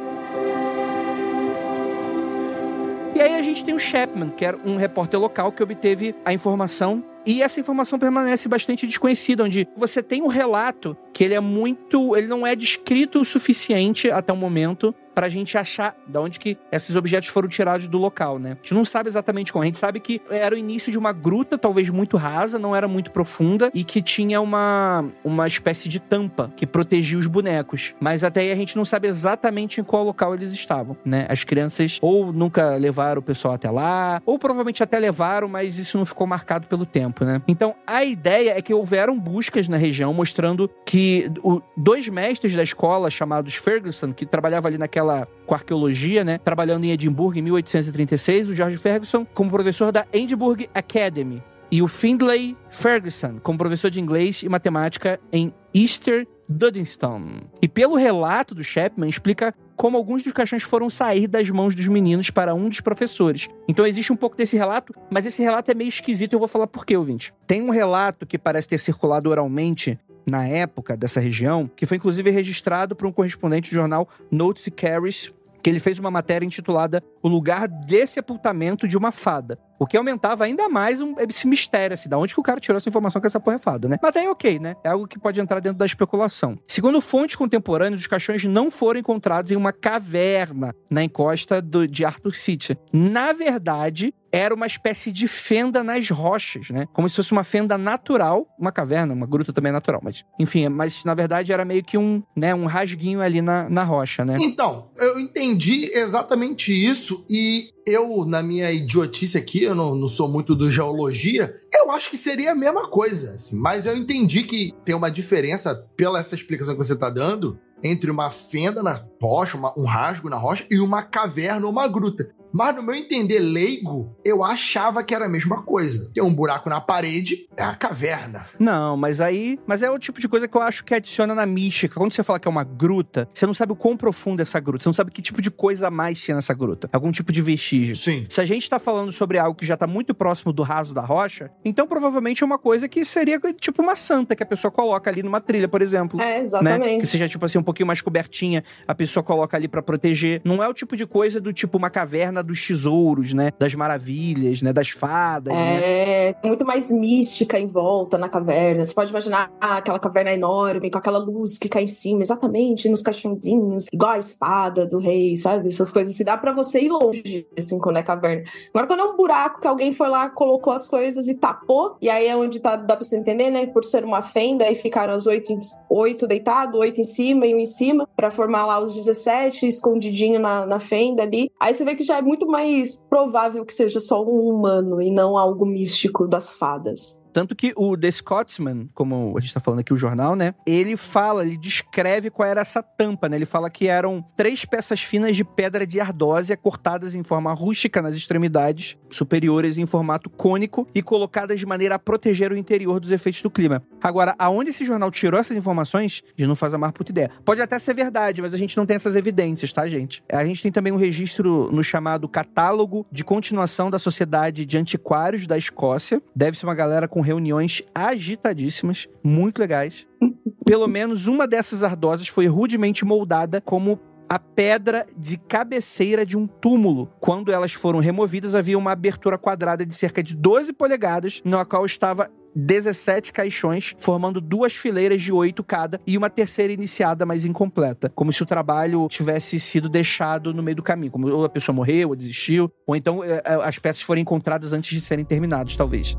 Tem o Chapman, que era um repórter local que obteve a informação e essa informação permanece bastante desconhecida, onde você tem um relato que ele é muito. ele não é descrito o suficiente até o momento pra gente achar de onde que esses objetos foram tirados do local, né? A gente não sabe exatamente como. A gente sabe que era o início de uma gruta, talvez muito rasa, não era muito profunda, e que tinha uma, uma espécie de tampa que protegia os bonecos. Mas até aí a gente não sabe exatamente em qual local eles estavam, né? As crianças ou nunca levaram o pessoal até lá, ou provavelmente até levaram, mas isso não ficou marcado pelo tempo, né? Então a ideia é que houveram buscas na região mostrando que o, dois mestres da escola, chamados Ferguson, que trabalhava ali naquela com arqueologia, né? Trabalhando em Edimburgo em 1836, o George Ferguson como professor da Edinburgh Academy e o Findlay Ferguson como professor de inglês e matemática em Easter Duddingston. E pelo relato do Chapman, explica como alguns dos caixões foram sair das mãos dos meninos para um dos professores. Então existe um pouco desse relato, mas esse relato é meio esquisito eu vou falar por quê, ouvinte. Tem um relato que parece ter circulado oralmente na época dessa região, que foi inclusive registrado por um correspondente do jornal Notes Carries, que ele fez uma matéria intitulada O Lugar de Sepultamento de uma Fada. O que aumentava ainda mais um, esse mistério, assim, da onde que o cara tirou essa informação com essa porra é fada, né? Mas daí ok, né? É algo que pode entrar dentro da especulação. Segundo fontes contemporâneas, os caixões não foram encontrados em uma caverna na encosta do, de Arthur City. Na verdade, era uma espécie de fenda nas rochas, né? Como se fosse uma fenda natural, uma caverna, uma gruta também é natural, mas enfim, mas na verdade era meio que um, né, um rasguinho ali na, na rocha, né? Então, eu entendi exatamente isso e eu, na minha idiotice aqui, eu não, não sou muito do geologia, eu acho que seria a mesma coisa, assim, mas eu entendi que tem uma diferença, pela essa explicação que você está dando, entre uma fenda na rocha, uma, um rasgo na rocha e uma caverna ou uma gruta. Mas no meu entender leigo, eu achava que era a mesma coisa. Tem um buraco na parede, é a caverna. Não, mas aí. Mas é o tipo de coisa que eu acho que adiciona na mística. Quando você fala que é uma gruta, você não sabe o quão profunda é essa gruta. Você não sabe que tipo de coisa a mais tinha nessa gruta. Algum tipo de vestígio. Sim. Se a gente tá falando sobre algo que já tá muito próximo do raso da rocha, então provavelmente é uma coisa que seria tipo uma santa que a pessoa coloca ali numa trilha, por exemplo. É, exatamente. Né? Que seja, tipo assim, um pouquinho mais cobertinha, a pessoa coloca ali para proteger. Não é o tipo de coisa do tipo uma caverna dos tesouros, né? Das maravilhas, né? Das fadas, né? É, tem muito mais mística em volta na caverna. Você pode imaginar ah, aquela caverna enorme, com aquela luz que cai em cima, exatamente, nos caixãozinhos, igual a espada do rei, sabe? Essas coisas. Se dá para você ir longe, assim, quando é caverna. Agora, quando é um buraco que alguém foi lá, colocou as coisas e tapou, e aí é onde tá, dá pra você entender, né? Por ser uma fenda, aí ficaram as oito, oito deitados, oito em cima e um em cima, para formar lá os 17 escondidinho na, na fenda ali. Aí você vê que já é muito mais provável que seja só um humano e não algo místico das fadas. Tanto que o The Scotsman, como a gente tá falando aqui, o jornal, né? Ele fala, ele descreve qual era essa tampa, né? Ele fala que eram três peças finas de pedra de ardósia cortadas em forma rústica nas extremidades superiores em formato cônico e colocadas de maneira a proteger o interior dos efeitos do clima. Agora, aonde esse jornal tirou essas informações, a gente não faz a mais puta ideia. Pode até ser verdade, mas a gente não tem essas evidências, tá, gente? A gente tem também um registro no chamado Catálogo de Continuação da Sociedade de Antiquários da Escócia. Deve ser uma galera com reuniões agitadíssimas, muito legais. Pelo menos uma dessas ardosas foi rudemente moldada como a pedra de cabeceira de um túmulo. Quando elas foram removidas, havia uma abertura quadrada de cerca de 12 polegadas, na qual estava 17 caixões, formando duas fileiras de oito cada e uma terceira iniciada, mas incompleta. Como se o trabalho tivesse sido deixado no meio do caminho. Como ou a pessoa morreu, ou desistiu, ou então é, é, as peças foram encontradas antes de serem terminadas, talvez.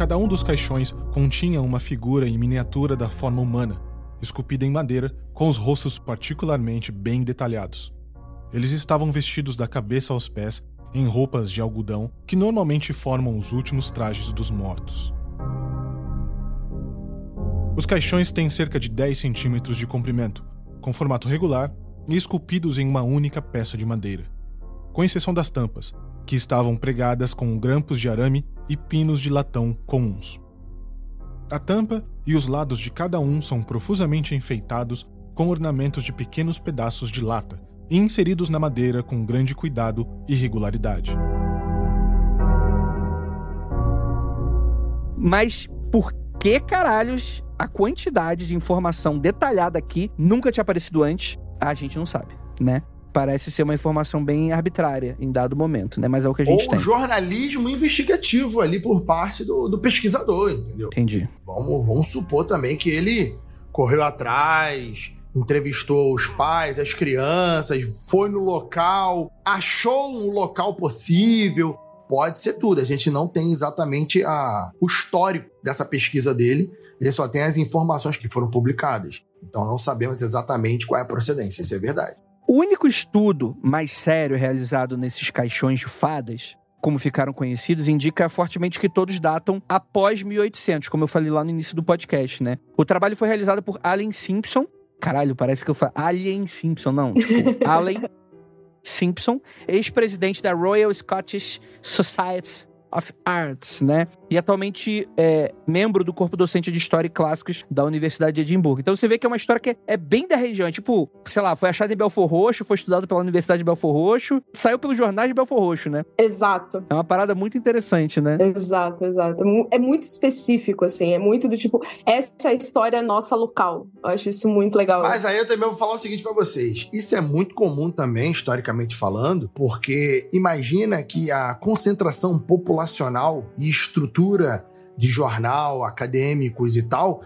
Cada um dos caixões continha uma figura em miniatura da forma humana, esculpida em madeira, com os rostos particularmente bem detalhados. Eles estavam vestidos da cabeça aos pés em roupas de algodão que normalmente formam os últimos trajes dos mortos. Os caixões têm cerca de 10 centímetros de comprimento, com formato regular e esculpidos em uma única peça de madeira, com exceção das tampas, que estavam pregadas com grampos de arame e pinos de latão comuns. A tampa e os lados de cada um são profusamente enfeitados com ornamentos de pequenos pedaços de lata e inseridos na madeira com grande cuidado e regularidade. Mas por que caralhos a quantidade de informação detalhada aqui nunca tinha aparecido antes? A gente não sabe, né? Parece ser uma informação bem arbitrária em dado momento, né? Mas é o que a gente Ou tem. jornalismo investigativo ali por parte do, do pesquisador, entendeu? Entendi. Vamos, vamos supor também que ele correu atrás, entrevistou os pais, as crianças, foi no local, achou um local possível. Pode ser tudo. A gente não tem exatamente a, o histórico dessa pesquisa dele. Ele só tem as informações que foram publicadas. Então não sabemos exatamente qual é a procedência. Isso é verdade. O único estudo mais sério realizado nesses caixões de fadas, como ficaram conhecidos, indica fortemente que todos datam após 1800, como eu falei lá no início do podcast, né? O trabalho foi realizado por Allen Simpson. Caralho, parece que eu falei Alien Simpson, não. Tipo, Allen Simpson, ex-presidente da Royal Scottish Society of Arts, né? E atualmente é membro do corpo docente de História e Clássicos da Universidade de Edimburgo. Então você vê que é uma história que é bem da região. É tipo, sei lá, foi achado em Belfor Roxo, foi estudado pela Universidade de Belfor Roxo, saiu pelos jornais de Belfor Roxo, né? Exato. É uma parada muito interessante, né? Exato, exato. É muito específico, assim. É muito do tipo, essa é história nossa local. Eu acho isso muito legal. Mas aí eu também vou falar o seguinte para vocês. Isso é muito comum também, historicamente falando, porque imagina que a concentração populacional e estrutura de jornal, acadêmicos e tal,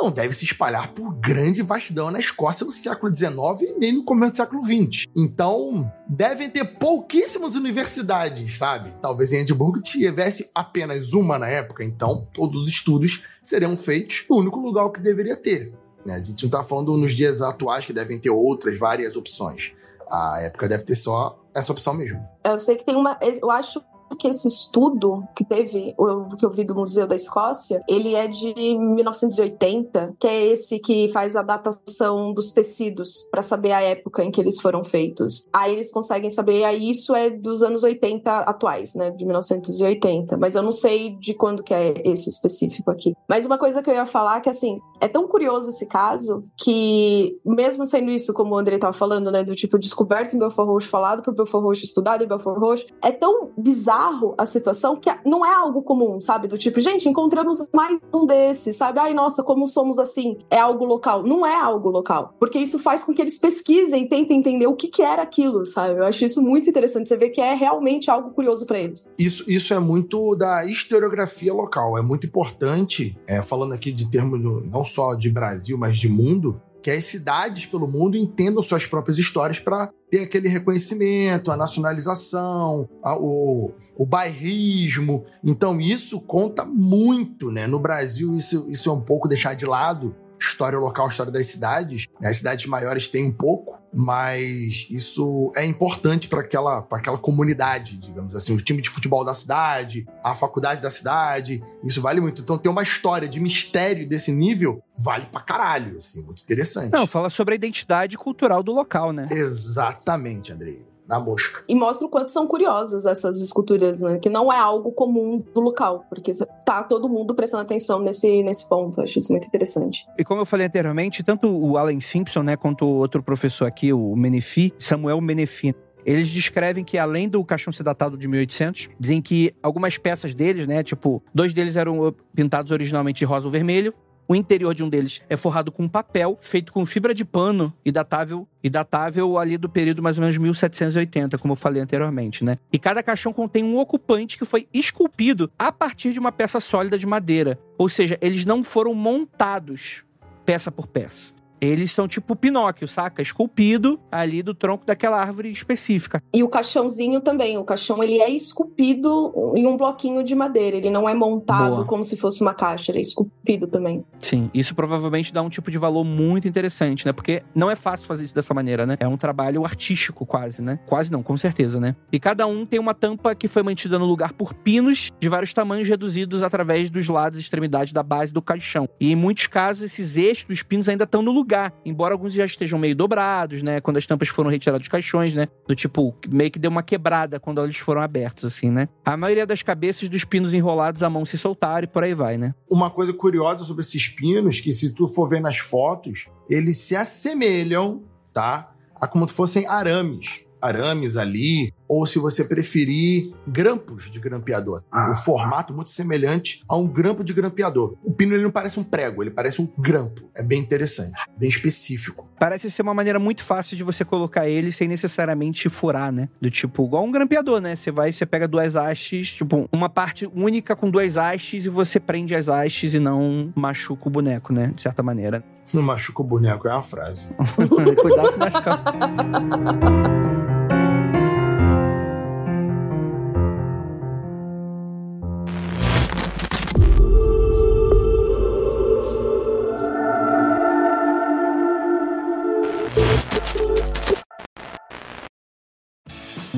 não deve se espalhar por grande vastidão na Escócia no século XIX e nem no começo do século XX. Então, devem ter pouquíssimas universidades, sabe? Talvez em Edimburgo tivesse apenas uma na época, então todos os estudos seriam feitos no único lugar que deveria ter. Né? A gente não está falando nos dias atuais que devem ter outras, várias opções. A época deve ter só essa opção mesmo. Eu sei que tem uma. Eu acho que esse estudo que teve, o que eu vi do Museu da Escócia, ele é de 1980, que é esse que faz a datação dos tecidos para saber a época em que eles foram feitos. Aí eles conseguem saber, aí isso é dos anos 80 atuais, né, de 1980, mas eu não sei de quando que é esse específico aqui. Mas uma coisa que eu ia falar é que assim, é tão curioso esse caso que mesmo sendo isso como o André estava falando, né, do tipo descoberto em Belfort Roxo, falado por Belfort Roxo, estudado em Belfort Roxo, é tão bizarro a situação que não é algo comum, sabe? Do tipo, gente, encontramos mais um desses, sabe? Ai, nossa, como somos assim? É algo local. Não é algo local. Porque isso faz com que eles pesquisem e tentem entender o que, que era aquilo, sabe? Eu acho isso muito interessante. Você vê que é realmente algo curioso para eles. Isso, isso é muito da historiografia local. É muito importante, é, falando aqui de termos não só de Brasil, mas de mundo, que as cidades pelo mundo entendam suas próprias histórias para ter aquele reconhecimento, a nacionalização, a, o, o bairrismo. Então isso conta muito, né? No Brasil isso, isso é um pouco deixar de lado. História local, história das cidades. As cidades maiores têm um pouco, mas isso é importante para aquela, aquela comunidade, digamos assim. O time de futebol da cidade, a faculdade da cidade, isso vale muito. Então, ter uma história de mistério desse nível vale pra caralho, assim, muito interessante. Não, fala sobre a identidade cultural do local, né? Exatamente, Andrei. Na mosca. E mostra o quanto são curiosas essas esculturas, né? Que não é algo comum do local, porque tá todo mundo prestando atenção nesse, nesse ponto. Eu acho isso muito interessante. E como eu falei anteriormente, tanto o Alan Simpson, né, quanto o outro professor aqui, o Menefi, Samuel Menefi, eles descrevem que, além do caixão ser datado de 1800, dizem que algumas peças deles, né, tipo, dois deles eram pintados originalmente de rosa ou vermelho, o interior de um deles é forrado com papel feito com fibra de pano e datável, e datável ali do período mais ou menos 1780, como eu falei anteriormente, né? E cada caixão contém um ocupante que foi esculpido a partir de uma peça sólida de madeira. Ou seja, eles não foram montados peça por peça. Eles são tipo Pinóquio, saca? Esculpido ali do tronco daquela árvore específica. E o caixãozinho também. O caixão ele é esculpido em um bloquinho de madeira. Ele não é montado Boa. como se fosse uma caixa. Ele é esculpido também. Sim, isso provavelmente dá um tipo de valor muito interessante, né? Porque não é fácil fazer isso dessa maneira, né? É um trabalho artístico quase, né? Quase não, com certeza, né? E cada um tem uma tampa que foi mantida no lugar por pinos de vários tamanhos reduzidos através dos lados e extremidades da base do caixão. E em muitos casos esses eixos dos pinos ainda estão no lugar lugar. Embora alguns já estejam meio dobrados, né? Quando as tampas foram retiradas dos caixões, né? Do tipo, meio que deu uma quebrada quando eles foram abertos, assim, né? A maioria das cabeças dos pinos enrolados, a mão se soltaram e por aí vai, né? Uma coisa curiosa sobre esses pinos, que se tu for ver nas fotos, eles se assemelham, tá? A como se fossem arames. Arames ali, ou se você preferir grampos de grampeador. O formato muito semelhante a um grampo de grampeador. O pino ele não parece um prego, ele parece um grampo. É bem interessante, bem específico. Parece ser uma maneira muito fácil de você colocar ele sem necessariamente furar, né? Do tipo, igual um grampeador, né? Você vai, você pega duas hastes, tipo, uma parte única com duas hastes e você prende as hastes e não machuca o boneco, né? De certa maneira. Não machuca o boneco, é uma frase. Cuidado com machucar.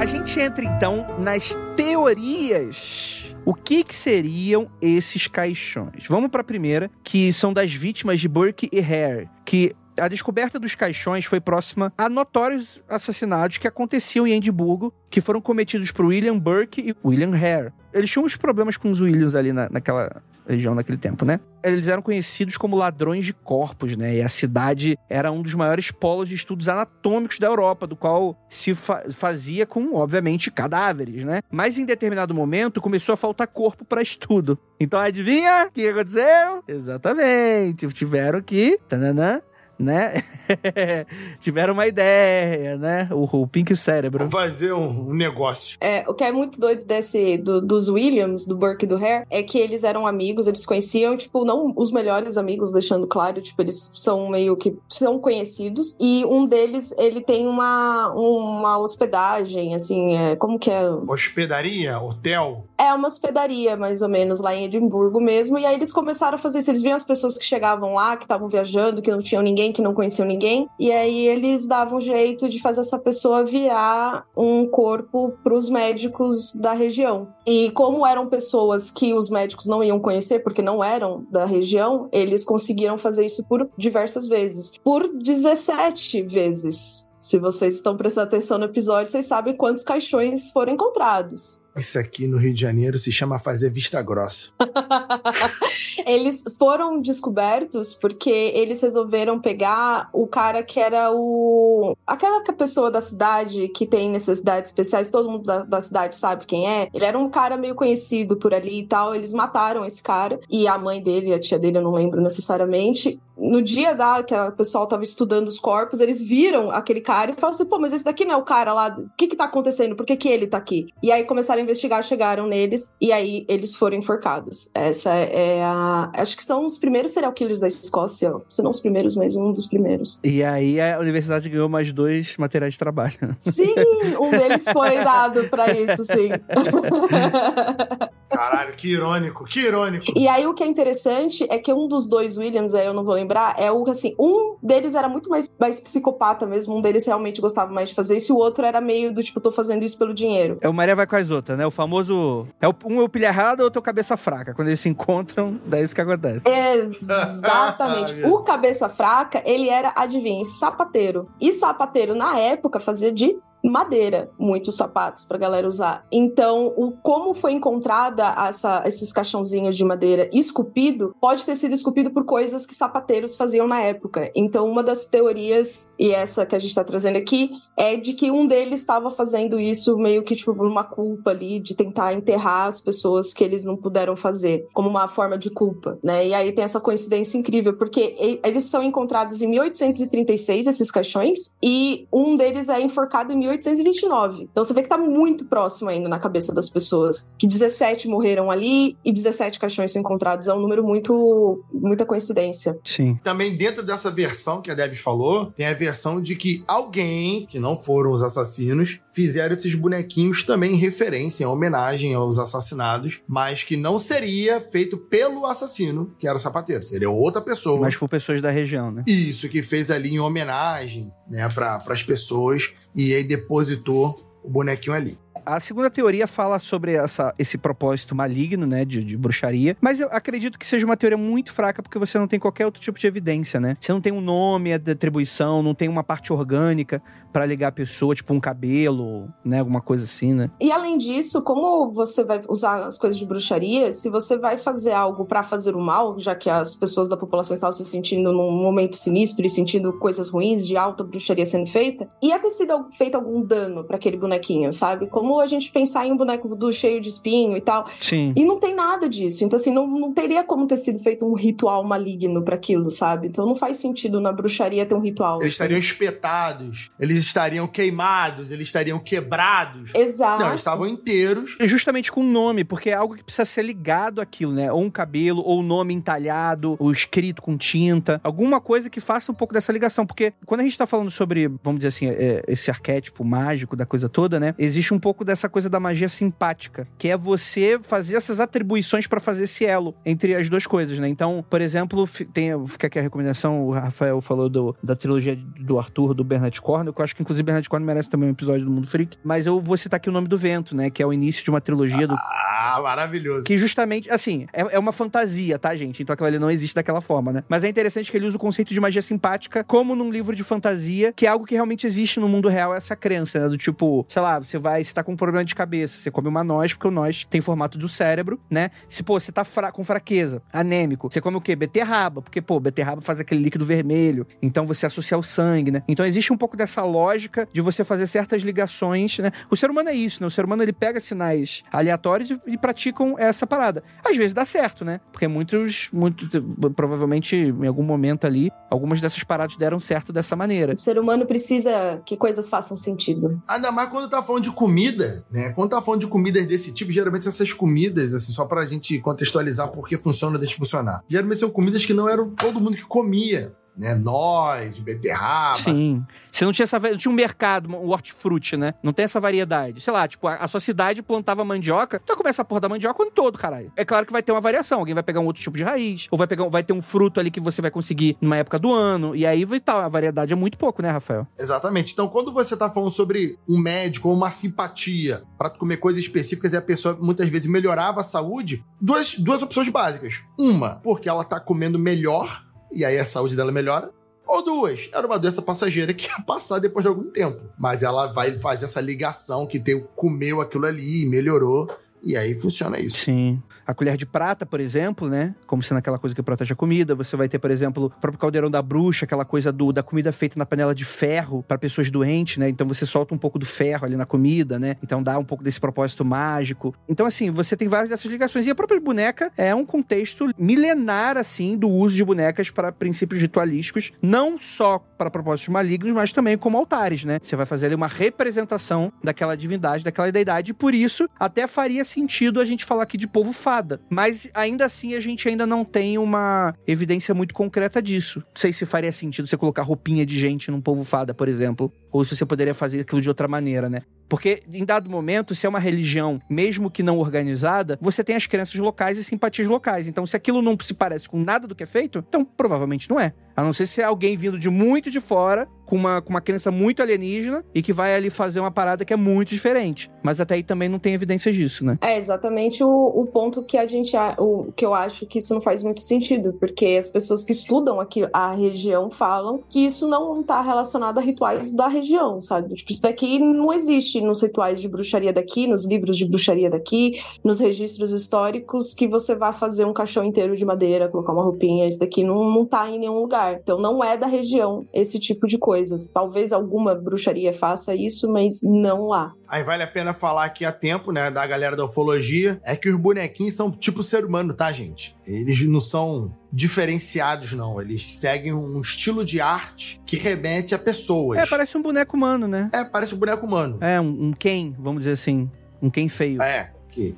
A gente entra então nas teorias. O que, que seriam esses caixões? Vamos para a primeira, que são das vítimas de Burke e Hare, que a descoberta dos caixões foi próxima a notórios assassinatos que aconteciam em Edimburgo, que foram cometidos por William Burke e William Hare. Eles tinham uns problemas com os Williams ali na, naquela região naquele tempo, né? Eles eram conhecidos como ladrões de corpos, né? E a cidade era um dos maiores polos de estudos anatômicos da Europa, do qual se fa fazia com, obviamente, cadáveres, né? Mas em determinado momento começou a faltar corpo para estudo. Então adivinha o que aconteceu? Exatamente, tiveram que tananã, né? Tiveram uma ideia, né? O, o Pink Cérebro. Vamos fazer um, um negócio. É, o que é muito doido desse, do- dos Williams, do Burke e do Hare, é que eles eram amigos, eles se conheciam, tipo, não os melhores amigos, deixando claro, tipo, eles são meio que, são conhecidos, e um deles, ele tem uma, uma hospedagem, assim, é, como que é? Hospedaria, hotel. É uma hospedaria, mais ou menos, lá em Edimburgo mesmo. E aí eles começaram a fazer isso. Eles viam as pessoas que chegavam lá, que estavam viajando, que não tinham ninguém, que não conheciam ninguém. E aí eles davam jeito de fazer essa pessoa virar um corpo para os médicos da região. E como eram pessoas que os médicos não iam conhecer, porque não eram da região, eles conseguiram fazer isso por diversas vezes. Por 17 vezes. Se vocês estão prestando atenção no episódio, vocês sabem quantos caixões foram encontrados. Isso aqui no Rio de Janeiro se chama fazer vista grossa. eles foram descobertos porque eles resolveram pegar o cara que era o. aquela pessoa da cidade que tem necessidades especiais, todo mundo da, da cidade sabe quem é. Ele era um cara meio conhecido por ali e tal. Eles mataram esse cara e a mãe dele, a tia dele, eu não lembro necessariamente. No dia da que o pessoal tava estudando os corpos, eles viram aquele cara e falaram assim: pô, mas esse daqui não é o cara lá, o que que tá acontecendo? Por que que ele tá aqui? E aí começaram a investigar, chegaram neles e aí eles foram enforcados. Essa é a. Acho que são os primeiros serial killers da Escócia, se não os primeiros, mas um dos primeiros. E aí a universidade ganhou mais dois materiais de trabalho. Sim, um deles foi dado pra isso, sim. Caralho, que irônico, que irônico. E aí o que é interessante é que um dos dois Williams, aí eu não vou lembrar, é o assim, um deles era muito mais, mais psicopata mesmo, um deles realmente gostava mais de fazer isso, e o outro era meio do tipo, tô fazendo isso pelo dinheiro. É o Maria vai com as outras, né? O famoso. É o, um é o pilha errada, outro é o cabeça fraca. Quando eles se encontram, daí é isso que acontece. Exatamente. o cabeça fraca, ele era, adivinha, sapateiro. E sapateiro, na época, fazia de madeira muitos sapatos pra galera usar. Então, o como foi encontrada essa, esses caixãozinhos de madeira esculpido pode ter sido esculpido por coisas que sapateiros faziam na época. Então, uma das teorias, e essa que a gente tá trazendo aqui, é de que um deles estava fazendo isso meio que tipo por uma culpa ali de tentar enterrar as pessoas que eles não puderam fazer, como uma forma de culpa, né? E aí tem essa coincidência incrível, porque eles são encontrados em 1836 esses caixões e um deles é enforcado em 1829. Então você vê que tá muito próximo ainda na cabeça das pessoas. Que 17 morreram ali e 17 caixões são encontrados. É um número muito. muita coincidência. Sim. Também dentro dessa versão que a Deb falou, tem a versão de que alguém, que não foram os assassinos, fizeram esses bonequinhos também em referência, em homenagem aos assassinados, mas que não seria feito pelo assassino, que era o sapateiro. Seria outra pessoa. Mas por pessoas da região, né? Isso, que fez ali em homenagem, né, para as pessoas e aí depositou o bonequinho ali. A segunda teoria fala sobre essa, esse propósito maligno, né, de, de, bruxaria, mas eu acredito que seja uma teoria muito fraca porque você não tem qualquer outro tipo de evidência, né? Você não tem um nome, a atribuição, não tem uma parte orgânica para ligar a pessoa, tipo um cabelo, né, alguma coisa assim, né? E além disso, como você vai usar as coisas de bruxaria, se você vai fazer algo para fazer o mal, já que as pessoas da população estavam se sentindo num momento sinistro e sentindo coisas ruins de alta bruxaria sendo feita, ia ter sido feito algum dano para aquele bonequinho, sabe? Como a gente pensar em um boneco do cheio de espinho e tal. Sim. E não tem nada disso. Então, assim, não, não teria como ter sido feito um ritual maligno para aquilo, sabe? Então não faz sentido na bruxaria ter um ritual. Eles estariam espetados, eles estariam queimados, eles estariam quebrados. Exato. Não, eles estavam inteiros. Justamente com nome, porque é algo que precisa ser ligado àquilo, né? Ou um cabelo, ou o um nome entalhado, ou escrito com tinta. Alguma coisa que faça um pouco dessa ligação. Porque quando a gente tá falando sobre, vamos dizer assim, é, esse arquétipo mágico da coisa toda, né? Existe um pouco dessa coisa da magia simpática, que é você fazer essas atribuições para fazer esse elo entre as duas coisas, né? Então, por exemplo, tem, fica aqui a recomendação, o Rafael falou do, da trilogia do Arthur, do Bernard Cornwell, que eu acho que inclusive Bernard Cornwell merece também um episódio do Mundo Freak, mas eu vou citar aqui o nome do vento, né? Que é o início de uma trilogia do... Ah, maravilhoso. Que justamente, assim, é, é uma fantasia, tá, gente? Então aquilo ali não existe daquela forma, né? Mas é interessante que ele usa o conceito de magia simpática como num livro de fantasia, que é algo que realmente existe no mundo real, essa crença, né? Do tipo, sei lá, você vai, você tá com um problema de cabeça, você come uma noz, porque o noz tem formato do cérebro, né? Se, pô, você tá fra com fraqueza, anêmico, você come o quê? Beterraba, porque, pô, beterraba faz aquele líquido vermelho, então você associa o sangue, né? Então existe um pouco dessa lógica de você fazer certas ligações, né? O ser humano é isso, né? O ser humano, ele pega sinais aleatórios e, e praticam essa parada. Às vezes dá certo, né? Porque muitos, muitos, provavelmente, em algum momento ali, algumas dessas paradas deram certo dessa maneira. O ser humano precisa que coisas façam sentido. Ainda mais quando tá falando de comida, né? Quando tá falando de comidas desse tipo, geralmente essas comidas, assim, só pra gente contextualizar por que funciona ou deixa de funcionar. Geralmente são comidas que não eram todo mundo que comia né? Nós, beterraba. Sim. Você não tinha essa não tinha um mercado, um hortifruti, né? Não tem essa variedade. Sei lá, tipo, a, a sua cidade plantava mandioca, então começa a porra da mandioca o ano todo, caralho. É claro que vai ter uma variação. Alguém vai pegar um outro tipo de raiz, ou vai pegar, vai ter um fruto ali que você vai conseguir numa época do ano, e aí vai estar, tá, a variedade é muito pouco, né, Rafael? Exatamente. Então, quando você tá falando sobre um médico ou uma simpatia para comer coisas específicas e a pessoa muitas vezes melhorava a saúde, duas, duas opções básicas. Uma, porque ela tá comendo melhor e aí a saúde dela melhora. Ou duas, era uma doença passageira que ia passar depois de algum tempo. Mas ela vai fazer essa ligação que tem, comeu aquilo ali e melhorou. E aí funciona isso. Sim. A colher de prata, por exemplo, né? Como sendo aquela coisa que protege a comida. Você vai ter, por exemplo, o próprio caldeirão da bruxa, aquela coisa do, da comida feita na panela de ferro para pessoas doentes, né? Então você solta um pouco do ferro ali na comida, né? Então dá um pouco desse propósito mágico. Então, assim, você tem várias dessas ligações. E a própria boneca é um contexto milenar, assim, do uso de bonecas para princípios ritualísticos, não só para propósitos malignos, mas também como altares, né? Você vai fazer ali uma representação daquela divindade, daquela deidade, e por isso até faria sentido a gente falar aqui de povo fado mas ainda assim a gente ainda não tem uma evidência muito concreta disso. Não sei se faria sentido você colocar roupinha de gente num povo fada, por exemplo, ou se você poderia fazer aquilo de outra maneira, né? Porque em dado momento, se é uma religião, mesmo que não organizada, você tem as crenças locais e simpatias locais. Então, se aquilo não se parece com nada do que é feito, então provavelmente não é. A não ser se é alguém vindo de muito de fora com uma, com uma crença muito alienígena e que vai ali fazer uma parada que é muito diferente. Mas até aí também não tem evidências disso, né? É exatamente o, o ponto que a gente o que eu acho que isso não faz muito sentido, porque as pessoas que estudam aqui a região falam que isso não está relacionado a rituais da região, sabe? Tipo, isso daqui não existe nos rituais de bruxaria daqui, nos livros de bruxaria daqui, nos registros históricos que você vá fazer um caixão inteiro de madeira, colocar uma roupinha, isso daqui não, não tá em nenhum lugar. Então não é da região esse tipo de coisas. Talvez alguma bruxaria faça isso, mas não lá. Aí vale a pena falar aqui a tempo, né, da galera da ufologia, é que os bonequinhos são tipo ser humano, tá, gente? Eles não são diferenciados, não. Eles seguem um estilo de arte que remete a pessoas. É, parece um boneco humano, né? É, parece um boneco humano. É, um, um Ken, vamos dizer assim. Um Ken feio. É, que.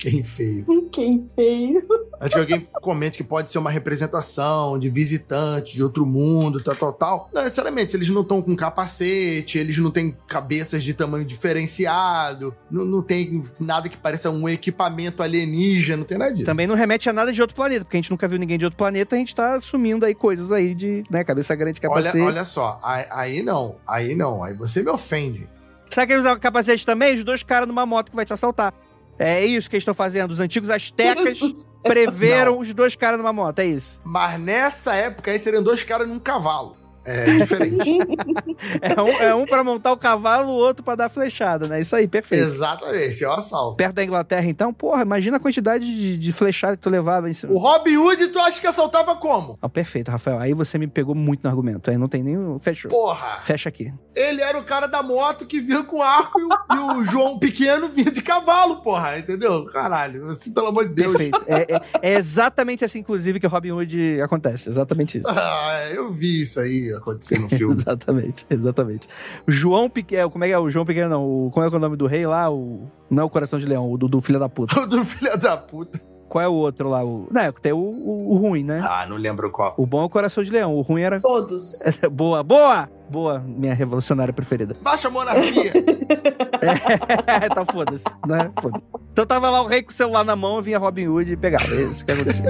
Quem feio. Quem feio. Antes que alguém comente que pode ser uma representação de visitante de outro mundo, tal, tal, tal. Não necessariamente, eles não estão com capacete, eles não têm cabeças de tamanho diferenciado, não, não tem nada que pareça um equipamento alienígena, não tem nada disso. Também não remete a nada de outro planeta, porque a gente nunca viu ninguém de outro planeta, a gente tá assumindo aí coisas aí de, né, cabeça grande, capacete. Olha, olha só, aí, aí não, aí não, aí você me ofende. Será que eles usam capacete também? Os dois caras numa moto que vai te assaltar. É isso que eles estão fazendo. Os antigos astecas preveram Não. os dois caras numa moto, é isso. Mas nessa época aí seriam dois caras num cavalo. É diferente. É um, é um pra montar o cavalo, o outro pra dar flechada, né? Isso aí, perfeito. Exatamente, é o assalto. Perto da Inglaterra, então, porra, imagina a quantidade de, de flechada que tu levava em cima. O Robin Hood, tu acha que assaltava como? Ah, perfeito, Rafael. Aí você me pegou muito no argumento. Aí não tem nem. Fechou. Porra! Fecha aqui. Ele era o cara da moto que vinha com arco e o, e o João Pequeno vinha de cavalo, porra, entendeu? Caralho, assim, pelo amor de Deus. Perfeito. É, é- é exatamente assim, inclusive, que o Robin Hood acontece. Exatamente isso. Ah, eu vi isso aí acontecer no filme. exatamente, exatamente. O João Pequeno. Como é que é? O João Pequeno, não. O, como é que é o nome do rei lá? O, não é o Coração de Leão, o do, do filho da puta. O do filho da puta. Qual é o outro lá? O, não, tem o, o, o ruim, né? Ah, não lembro qual. O bom é o Coração de Leão. O ruim era. Todos. boa, boa! Boa, minha revolucionária preferida. Baixa a monarquia. então foda-se, né? Foda-se. Então tava lá o rei com o celular na mão, vinha Robin Hood e pegava. É isso que aconteceu.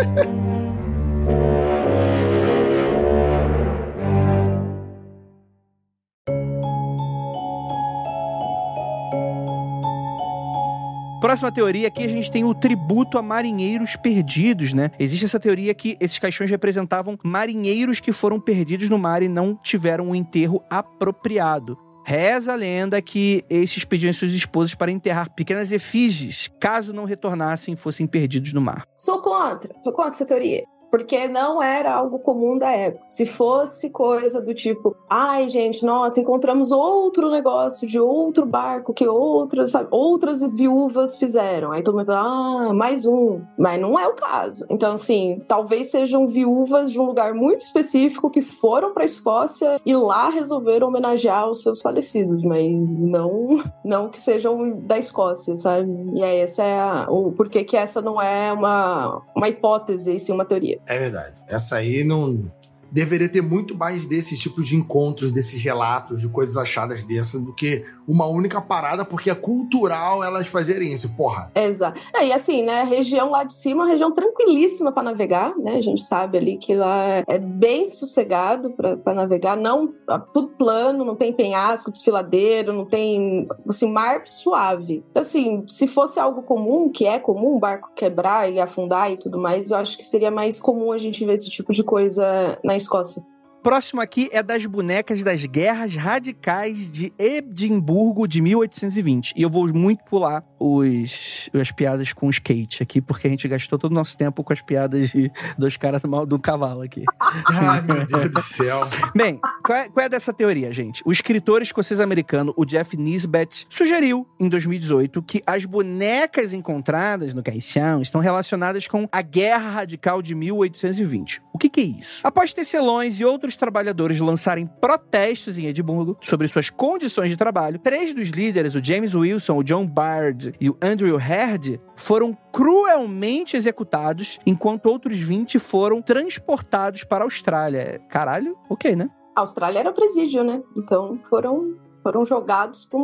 Próxima teoria aqui a gente tem o tributo a marinheiros perdidos, né? Existe essa teoria que esses caixões representavam marinheiros que foram perdidos no mar e não tiveram um enterro apropriado. Reza a lenda que esses pediam suas esposas para enterrar pequenas efígies, caso não retornassem e fossem perdidos no mar. Sou contra. Sou contra essa teoria. Porque não era algo comum da época. Se fosse coisa do tipo, ai, gente, nossa, encontramos outro negócio de outro barco que outras, sabe, outras viúvas fizeram. Aí todo mundo fala, ah, mais um. Mas não é o caso. Então, assim, talvez sejam viúvas de um lugar muito específico que foram pra Escócia e lá resolveram homenagear os seus falecidos, mas não, não que sejam da Escócia, sabe? E aí, essa é a, o porquê que essa não é uma, uma hipótese, sim uma teoria. É verdade. Essa aí não. Deveria ter muito mais desses tipos de encontros, desses relatos, de coisas achadas dessa, do que uma única parada, porque é cultural elas fazerem isso, porra. Exato. É, e assim, né, a região lá de cima é uma região tranquilíssima para navegar, né? A gente sabe ali que lá é bem sossegado para navegar, não é tudo plano, não tem penhasco, desfiladeiro, não tem assim mar suave. Assim, se fosse algo comum, que é comum, um barco quebrar e afundar e tudo mais, eu acho que seria mais comum a gente ver esse tipo de coisa na Escócia. Próximo aqui é das bonecas das guerras radicais de Edimburgo de 1820. E eu vou muito pular os, as piadas com skate aqui, porque a gente gastou todo o nosso tempo com as piadas de, dos caras do, do cavalo aqui. Ai, meu Deus do céu. Bem, qual é, qual é dessa teoria, gente? O escritor escocês-americano, o Jeff Nisbet, sugeriu em 2018 que as bonecas encontradas no caixão estão relacionadas com a Guerra Radical de 1820. O que, que é isso? Após tecelões e outros trabalhadores lançarem protestos em Edimburgo sobre suas condições de trabalho, três dos líderes, o James Wilson, o John Bard e o Andrew Herd, foram cruelmente executados, enquanto outros 20 foram transportados para a Austrália. Caralho, ok, né? A Austrália era presídio, né? Então foram foram jogados para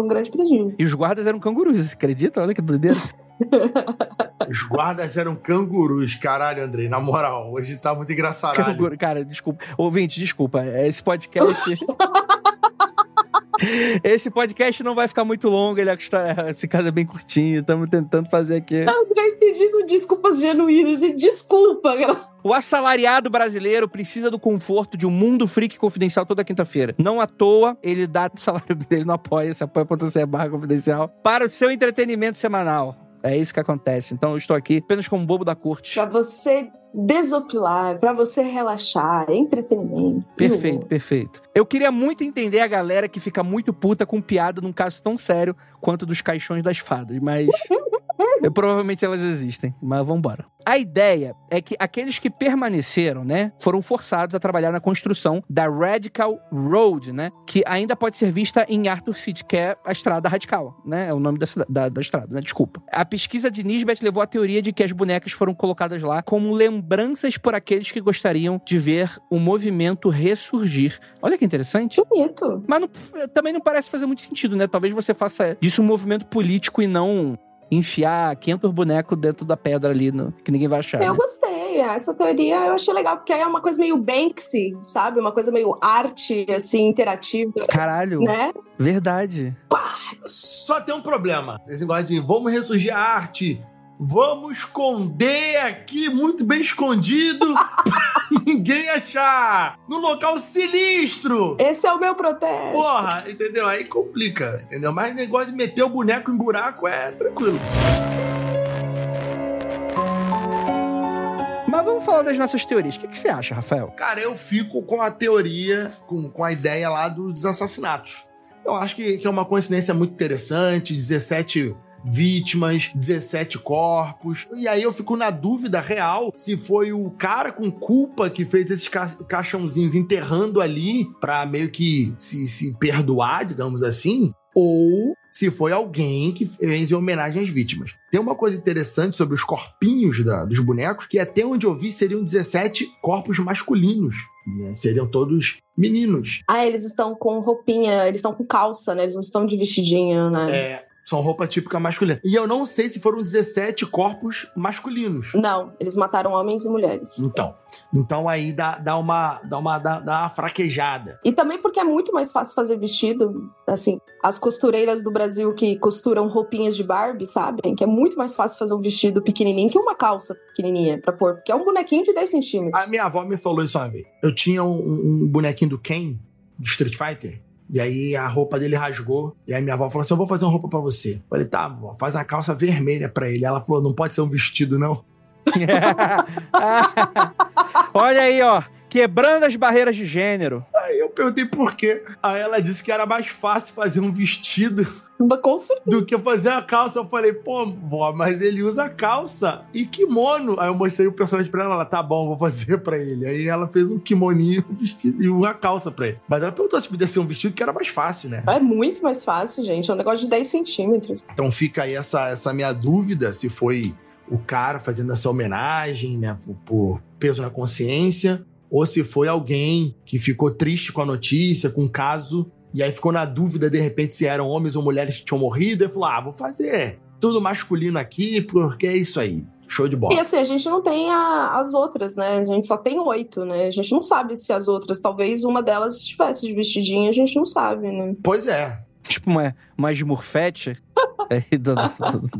um grande presídio. E os guardas eram cangurus, você acredita? Olha que doideira. Os guardas eram cangurus. Caralho, Andrei, na moral, hoje tá muito engraçado. Canguru, cara, desculpa. Ouvinte, desculpa. Esse podcast. Esse podcast não vai ficar muito longo, ele é, esse caso é bem curtinho, estamos tentando fazer aqui. André pedindo desculpas genuínas, gente, desculpa. O assalariado brasileiro precisa do conforto de um mundo freak confidencial toda quinta-feira. Não à toa, ele dá o salário dele no apoia, se apoia.se barra confidencial, para o seu entretenimento semanal. É isso que acontece. Então eu estou aqui apenas como bobo da corte. Pra você desopilar, para você relaxar, entretenimento. Perfeito, perfeito. Eu queria muito entender a galera que fica muito puta com piada num caso tão sério quanto dos caixões das fadas, mas provavelmente elas existem, mas vambora. A ideia é que aqueles que permaneceram, né, foram forçados a trabalhar na construção da Radical Road, né, que ainda pode ser vista em Arthur City, que é a estrada radical, né, é o nome da, da, da estrada, né, desculpa. A pesquisa de Nisbet levou à teoria de que as bonecas foram colocadas lá como lembranças por aqueles que gostariam de ver o movimento ressurgir. Olha que interessante. Bonito. Mas não, também não parece fazer muito sentido, né? Talvez você faça disso um movimento político e não enfiar 500 bonecos dentro da pedra ali, no, que ninguém vai achar. Eu né? gostei. Essa teoria eu achei legal, porque é uma coisa meio Banksy, sabe? Uma coisa meio arte, assim, interativa. Caralho. Né? Verdade. Só tem um problema. Esse negócio de vamos ressurgir a arte. Vamos esconder aqui, muito bem escondido, ninguém achar. No local sinistro. Esse é o meu protesto. Porra, entendeu? Aí complica, entendeu? Mas negócio de meter o boneco em buraco é tranquilo. Mas vamos falar das nossas teorias. O que, que você acha, Rafael? Cara, eu fico com a teoria, com, com a ideia lá dos assassinatos. Eu acho que, que é uma coincidência muito interessante. 17 vítimas, 17 corpos. E aí eu fico na dúvida real se foi o cara com culpa que fez esses ca caixãozinhos enterrando ali pra meio que se, se perdoar, digamos assim, ou se foi alguém que fez em homenagem às vítimas. Tem uma coisa interessante sobre os corpinhos da, dos bonecos, que até onde eu vi seriam 17 corpos masculinos. Né? Seriam todos meninos. Ah, eles estão com roupinha, eles estão com calça, né? Eles não estão de vestidinho, né? É, são roupa típica masculina. E eu não sei se foram 17 corpos masculinos. Não, eles mataram homens e mulheres. Então. Então aí dá, dá, uma, dá, uma, dá, dá uma fraquejada. E também porque é muito mais fácil fazer vestido. Assim, as costureiras do Brasil que costuram roupinhas de Barbie, sabem? Que é muito mais fácil fazer um vestido pequenininho que uma calça pequenininha pra pôr. Porque é um bonequinho de 10 centímetros. A minha avó me falou isso uma vez. Eu tinha um, um bonequinho do Ken, do Street Fighter. E aí a roupa dele rasgou. E aí minha avó falou assim: Eu vou fazer uma roupa pra você. Eu falei, tá, avó, faz uma calça vermelha pra ele. Ela falou: não pode ser um vestido, não. Olha aí, ó. Quebrando as barreiras de gênero. Aí eu perguntei por quê. Aí ela disse que era mais fácil fazer um vestido Com certeza. do que fazer a calça. Eu falei, pô, vó, mas ele usa calça e kimono. Aí eu mostrei o personagem pra ela, ela, tá bom, vou fazer pra ele. Aí ela fez um kimoninho, um vestido e uma calça pra ele. Mas ela perguntou se podia ser um vestido que era mais fácil, né? É muito mais fácil, gente. É um negócio de 10 centímetros. Então fica aí essa, essa minha dúvida se foi o cara fazendo essa homenagem, né, por peso na consciência, ou se foi alguém que ficou triste com a notícia, com o caso, e aí ficou na dúvida, de repente, se eram homens ou mulheres que tinham morrido, e falou: ah, vou fazer tudo masculino aqui, porque é isso aí. Show de bola. E assim, a gente não tem a- as outras, né? A gente só tem oito, né? A gente não sabe se as outras, talvez uma delas estivesse de vestidinho, a gente não sabe, né? Pois é. Tipo uma, uma esmurfete. É, do- do-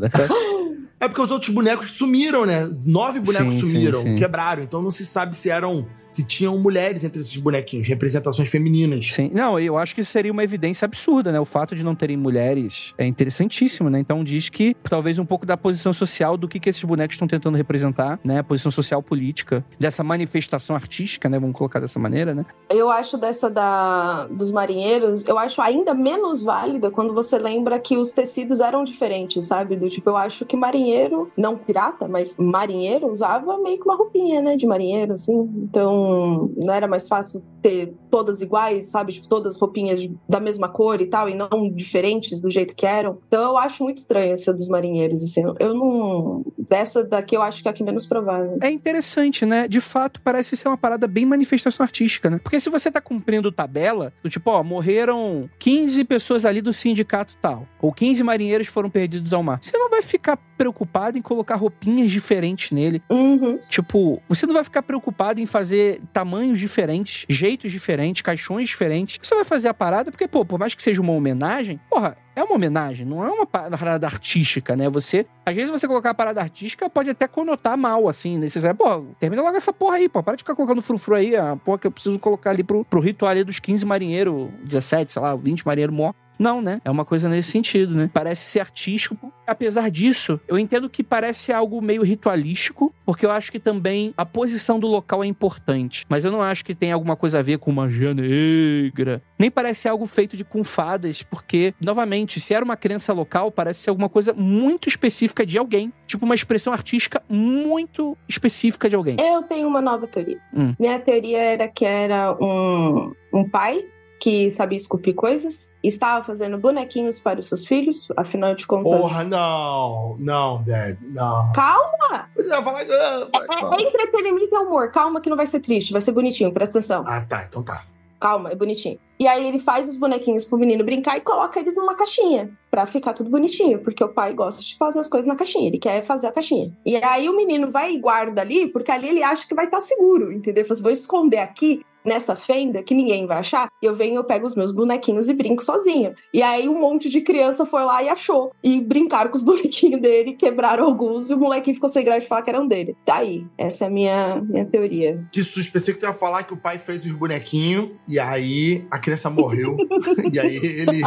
É porque os outros bonecos sumiram, né? Nove bonecos Sim, sim, sumiram, sim. quebraram. Então não se sabe se eram. se tinham mulheres entre esses bonequinhos, representações femininas. Sim. Não, eu acho que seria uma evidência absurda, né? O fato de não terem mulheres é interessantíssimo, né? Então diz que talvez um pouco da posição social do que, que esses bonecos estão tentando representar, né? A posição social política, dessa manifestação artística, né? Vamos colocar dessa maneira, né? Eu acho dessa da, dos marinheiros, eu acho ainda menos válida quando você lembra que os tecidos eram diferentes, sabe? Do tipo, eu acho que marinheiro, não pirata, mas marinheiro, usava meio que uma roupinha, né? De marinheiro, assim. Então, não era mais fácil ter todas iguais, sabe? Tipo, todas roupinhas da mesma cor e tal, e não diferentes do jeito que eram. Então, eu acho muito estranho essa dos marinheiros, assim. Eu não. mas essa daqui eu acho que é a que menos provável. É interessante, né? De fato, parece ser uma parada bem manifestação artística, né? Porque se você tá cumprindo tabela, do tipo, ó, morreram 15 pessoas ali do sindicato tal, ou 15 marinheiros foram perdidos ao mar, você não vai ficar preocupado em colocar roupinhas diferentes nele. Uhum. Tipo, você não vai ficar preocupado em fazer tamanhos diferentes, jeitos diferentes, caixões diferentes. Você vai fazer a parada porque, pô, por mais que seja uma homenagem, porra, é uma homenagem, não é uma parada artística, né? Você, às vezes você colocar a parada artística pode até conotar mal, assim, né? Você pô, termina logo essa porra aí, pô, para de ficar colocando frufru aí, a porra que eu preciso colocar ali pro, pro ritual ali dos 15 marinheiros, 17, sei lá, 20 marinheiros mortos. Não, né? É uma coisa nesse sentido, né? Parece ser artístico. Apesar disso, eu entendo que parece algo meio ritualístico, porque eu acho que também a posição do local é importante. Mas eu não acho que tem alguma coisa a ver com magia negra. Nem parece algo feito de com fadas, porque, novamente, se era uma crença local, parece ser alguma coisa muito específica de alguém. Tipo, uma expressão artística muito específica de alguém. Eu tenho uma nova teoria. Hum. Minha teoria era que era um, um pai que sabia esculpir coisas, estava fazendo bonequinhos para os seus filhos, afinal de contas. Porra, não, não, Deb, não. Calma! Você vai falar. ah, vai, É, é entretenimento e humor. Calma que não vai ser triste, vai ser bonitinho, presta atenção. Ah, tá, então tá. Calma, é bonitinho. E aí ele faz os bonequinhos pro menino brincar e coloca eles numa caixinha. Pra ficar tudo bonitinho. Porque o pai gosta de fazer as coisas na caixinha. Ele quer fazer a caixinha. E aí o menino vai e guarda ali, porque ali ele acha que vai estar seguro, entendeu? Fala assim, vou esconder aqui nessa fenda que ninguém vai achar. E eu venho, eu pego os meus bonequinhos e brinco sozinho. E aí um monte de criança foi lá e achou. E brincaram com os bonequinhos dele, quebraram alguns e o molequinho ficou sem graça de falar que eram dele. Tá aí. Essa é a minha, minha teoria. Que susto, pensei que tu ia falar que o pai fez os bonequinhos e aí a criança morreu. e aí ele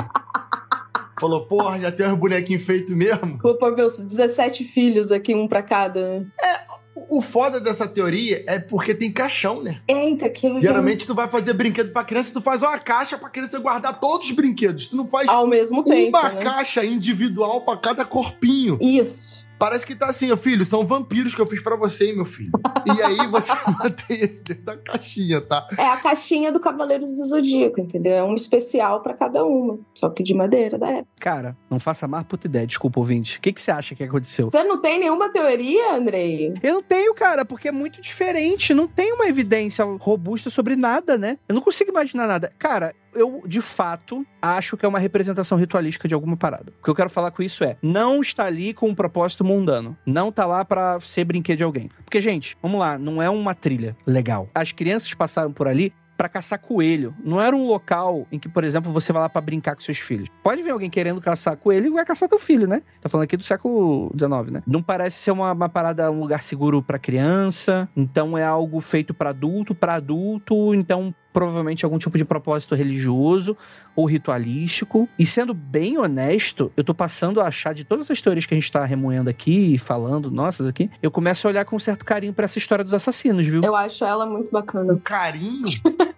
falou: Porra, já tem uns bonequinhos feitos mesmo. Vou pôr meus 17 filhos aqui, um pra cada. O foda dessa teoria é porque tem caixão, né? Eita, que Geralmente tu vai fazer brinquedo pra criança, tu faz uma caixa pra criança guardar todos os brinquedos. Tu não faz Ao mesmo tempo. uma né? caixa individual pra cada corpinho. Isso. Parece que tá assim, ó, filho, são vampiros que eu fiz pra você, hein, meu filho. E aí você mantém esse dentro da caixinha, tá? É a caixinha do Cavaleiros do Zodíaco, entendeu? É um especial pra cada uma. Só que de madeira da época. Cara, não faça mais puta ideia, desculpa, ouvinte. O que, que você acha que aconteceu? Você não tem nenhuma teoria, Andrei? Eu não tenho, cara, porque é muito diferente. Não tem uma evidência robusta sobre nada, né? Eu não consigo imaginar nada. Cara, eu, de fato, acho que é uma representação ritualística de alguma parada. O que eu quero falar com isso é: não está ali com um propósito mundano. Não tá lá pra ser brinquedo de alguém. Porque, gente, vamos lá, não é uma trilha legal. As crianças passaram por ali pra caçar coelho. Não era um local em que, por exemplo, você vai lá pra brincar com seus filhos. Pode ver alguém querendo caçar coelho e vai caçar teu filho, né? Tá falando aqui do século XIX, né? Não parece ser uma, uma parada, um lugar seguro pra criança. Então é algo feito pra adulto, pra adulto. Então provavelmente algum tipo de propósito religioso ou ritualístico. E sendo bem honesto, eu tô passando a achar de todas as teorias que a gente tá remoendo aqui e falando, nossas aqui, eu começo a olhar com um certo carinho pra essa história dos assassinos, viu? Eu acho ela muito bacana. Um carinho.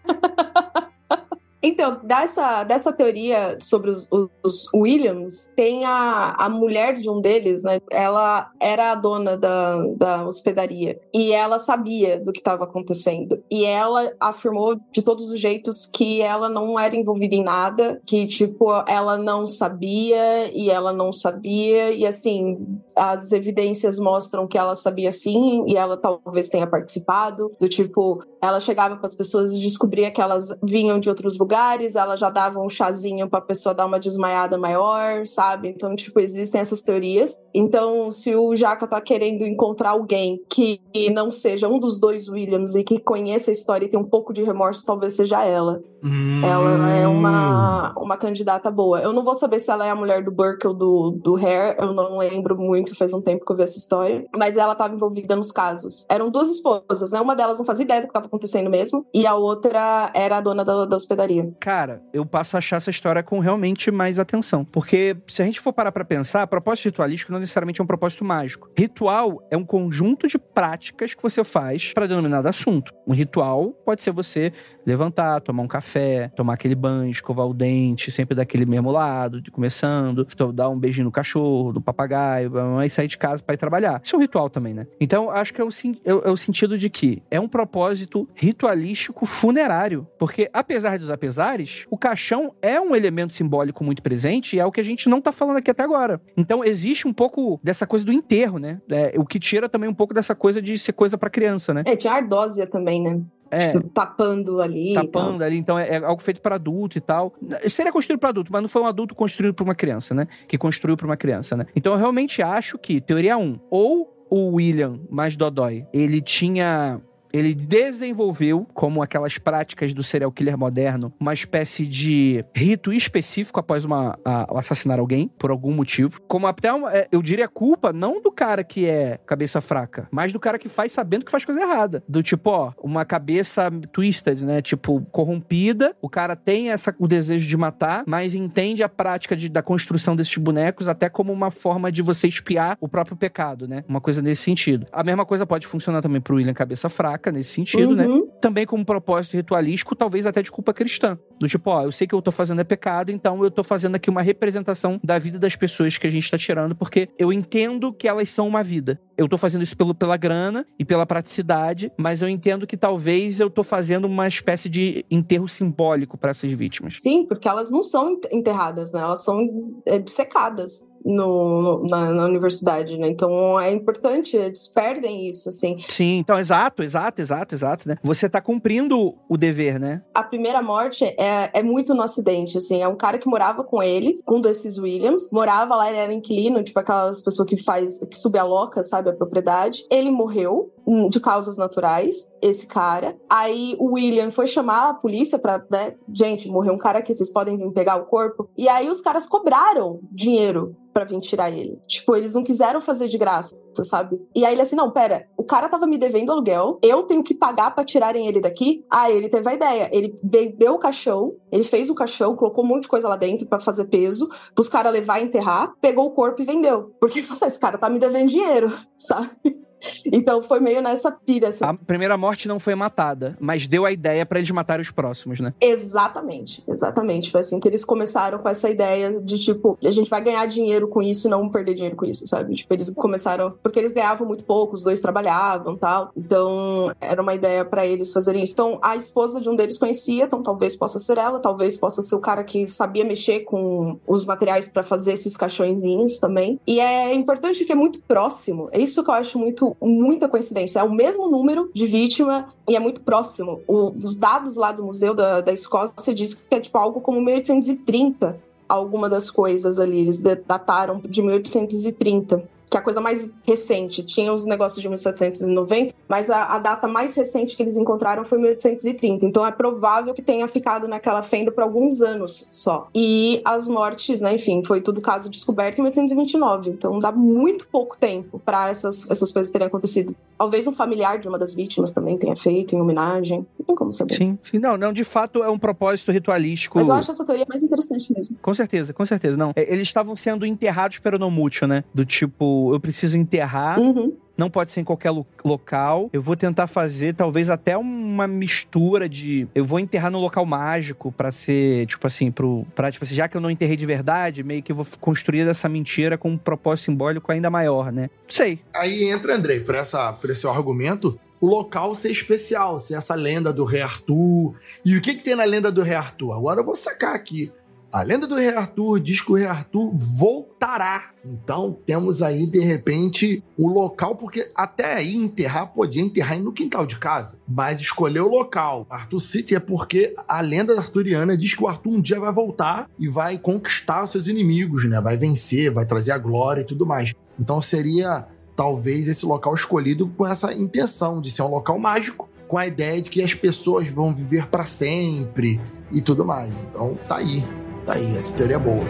Então, dessa, dessa teoria sobre os, os Williams, tem a, a mulher de um deles, né? Ela era a dona da, da hospedaria. E ela sabia do que estava acontecendo. E ela afirmou de todos os jeitos que ela não era envolvida em nada, que, tipo, ela não sabia e ela não sabia. E, assim, as evidências mostram que ela sabia sim e ela talvez tenha participado. Do tipo, ela chegava para as pessoas e descobria que elas vinham de outros lugares, ela já dava um chazinho para a pessoa dar uma desmaiada maior, sabe? Então, tipo, existem essas teorias. Então, se o Jaca tá querendo encontrar alguém que não seja um dos dois Williams e que conheça a história e tem um pouco de remorso, talvez seja ela. Hum. Ela é uma, uma candidata boa. Eu não vou saber se ela é a mulher do Burke ou do, do Hare, eu não lembro muito, faz um tempo que eu vi essa história. Mas ela estava envolvida nos casos. Eram duas esposas, né? Uma delas não fazia ideia do que estava acontecendo mesmo, e a outra era a dona da, da hospedaria. Cara, eu passo a achar essa história com realmente mais atenção. Porque se a gente for parar pra pensar, propósito ritualístico não necessariamente é um propósito mágico. Ritual é um conjunto de práticas que você faz para determinado assunto. Um ritual pode ser você levantar, tomar um café, tomar aquele banho, escovar o dente, sempre daquele mesmo lado, de começando, dar um beijinho no cachorro, no papagaio, e sair de casa para ir trabalhar. Isso é um ritual também, né? Então, acho que é o, é, é o sentido de que é um propósito ritualístico funerário. Porque, apesar dos apesares, o caixão é um elemento simbólico muito presente e é o que a gente não tá falando aqui até agora. Então, existe um pouco dessa coisa do enterro, né? É, o que tira também um pouco dessa coisa de ser coisa para criança, né? É, tinha ardósia também, né? É. Tipo, tapando ali. Tapando ali, então é, é, algo feito para adulto e tal. Seria construído para adulto, mas não foi um adulto construído para uma criança, né? Que construiu para uma criança, né? Então eu realmente acho que, teoria 1, ou o William mais Dodói, ele tinha ele desenvolveu, como aquelas práticas do serial killer moderno, uma espécie de rito específico após uma, a, assassinar alguém, por algum motivo. Como até, uma, é, eu diria, culpa não do cara que é cabeça fraca, mas do cara que faz sabendo que faz coisa errada. Do tipo, ó, uma cabeça twisted, né? Tipo, corrompida. O cara tem essa, o desejo de matar, mas entende a prática de, da construção desses bonecos até como uma forma de você espiar o próprio pecado, né? Uma coisa nesse sentido. A mesma coisa pode funcionar também pro William Cabeça Fraca nesse sentido, né? uhum. né? Também como propósito ritualístico, talvez até de culpa cristã. Do tipo, ó, eu sei que eu tô fazendo é pecado, então eu tô fazendo aqui uma representação da vida das pessoas que a gente tá tirando, porque eu entendo que elas são uma vida. Eu tô fazendo isso pelo, pela grana e pela praticidade, mas eu entendo que talvez eu tô fazendo uma espécie de enterro simbólico para essas vítimas. Sim, porque elas não são enterradas, né? Elas são é, dissecadas no, na, na, universidade, né? Então é importante, eles perdem isso, assim. Sim, então, exato, exato, exato, exato, né? Você tá cumprindo o dever, né? A primeira morte é, é muito no acidente, assim. É um cara que morava com ele, com um desses Williams, morava lá, ele era inquilino, tipo aquelas pessoas que faz, que sube a loca, sabe, a propriedade. Ele morreu hum, de causas naturais, esse cara. Aí o William foi chamar a polícia pra, né, gente, morreu um cara aqui, vocês podem vir pegar o corpo. E aí os caras cobraram dinheiro para vir tirar ele. Tipo, eles não quiseram fazer de graça, sabe? E aí ele assim, não, pera, o cara tava me devendo aluguel, eu tenho que pagar para tirarem ele daqui? Aí ele teve a ideia, ele vendeu o caixão, ele fez o caixão, colocou um monte de coisa lá dentro para fazer peso, pros caras levar e enterrar, pegou o corpo e vendeu. Porque, esse cara tá me devendo dinheiro, sabe? Então foi meio nessa pira. Assim. A primeira morte não foi matada, mas deu a ideia para eles matarem os próximos, né? Exatamente, exatamente. Foi assim que eles começaram com essa ideia de tipo, a gente vai ganhar dinheiro com isso e não perder dinheiro com isso, sabe? Tipo, eles começaram. Porque eles ganhavam muito pouco, os dois trabalhavam tal. Então era uma ideia para eles fazerem isso. Então a esposa de um deles conhecia, então talvez possa ser ela, talvez possa ser o cara que sabia mexer com os materiais para fazer esses caixõezinhos também. E é importante que é muito próximo. É isso que eu acho muito muita coincidência. É o mesmo número de vítima e é muito próximo. O, os dados lá do Museu da, da Escócia diz que é tipo algo como 1830 alguma das coisas ali. Eles dataram de 1830 que é a coisa mais recente. Tinha os negócios de 1790, mas a, a, data mais recente que eles encontraram foi 1830. Então é provável que tenha ficado naquela fenda por alguns anos só. E as mortes, né, enfim, foi tudo caso descoberto em 1829. Então dá muito pouco tempo para essas, essas coisas terem acontecido. Talvez um familiar de uma das vítimas também tenha feito em homenagem. Não tem como saber. Sim, sim. Não, não, de fato é um propósito ritualístico. Mas eu acho essa teoria mais interessante mesmo. Com certeza, com certeza. Não, é, eles estavam sendo enterrados peronomútil, né? Do tipo, eu preciso enterrar. Uhum. Não pode ser em qualquer lo local. Eu vou tentar fazer talvez até uma mistura de. Eu vou enterrar no local mágico para ser, tipo assim, pro. Pra, tipo assim, já que eu não enterrei de verdade, meio que eu vou construir essa mentira com um propósito simbólico ainda maior, né? Não sei. Aí entra, Andrei, por, essa, por esse argumento, o local ser especial, ser essa lenda do rei Arthur. E o que, que tem na lenda do rei Arthur? Agora eu vou sacar aqui. A lenda do Rei Arthur diz que o Rei Arthur voltará. Então temos aí, de repente, o local, porque até aí enterrar podia enterrar no quintal de casa, mas escolher o local. Arthur City é porque a lenda arturiana diz que o Arthur um dia vai voltar e vai conquistar os seus inimigos, né? Vai vencer, vai trazer a glória e tudo mais. Então seria talvez esse local escolhido com essa intenção de ser um local mágico, com a ideia de que as pessoas vão viver para sempre e tudo mais. Então tá aí. Tá aí, essa teoria é boa.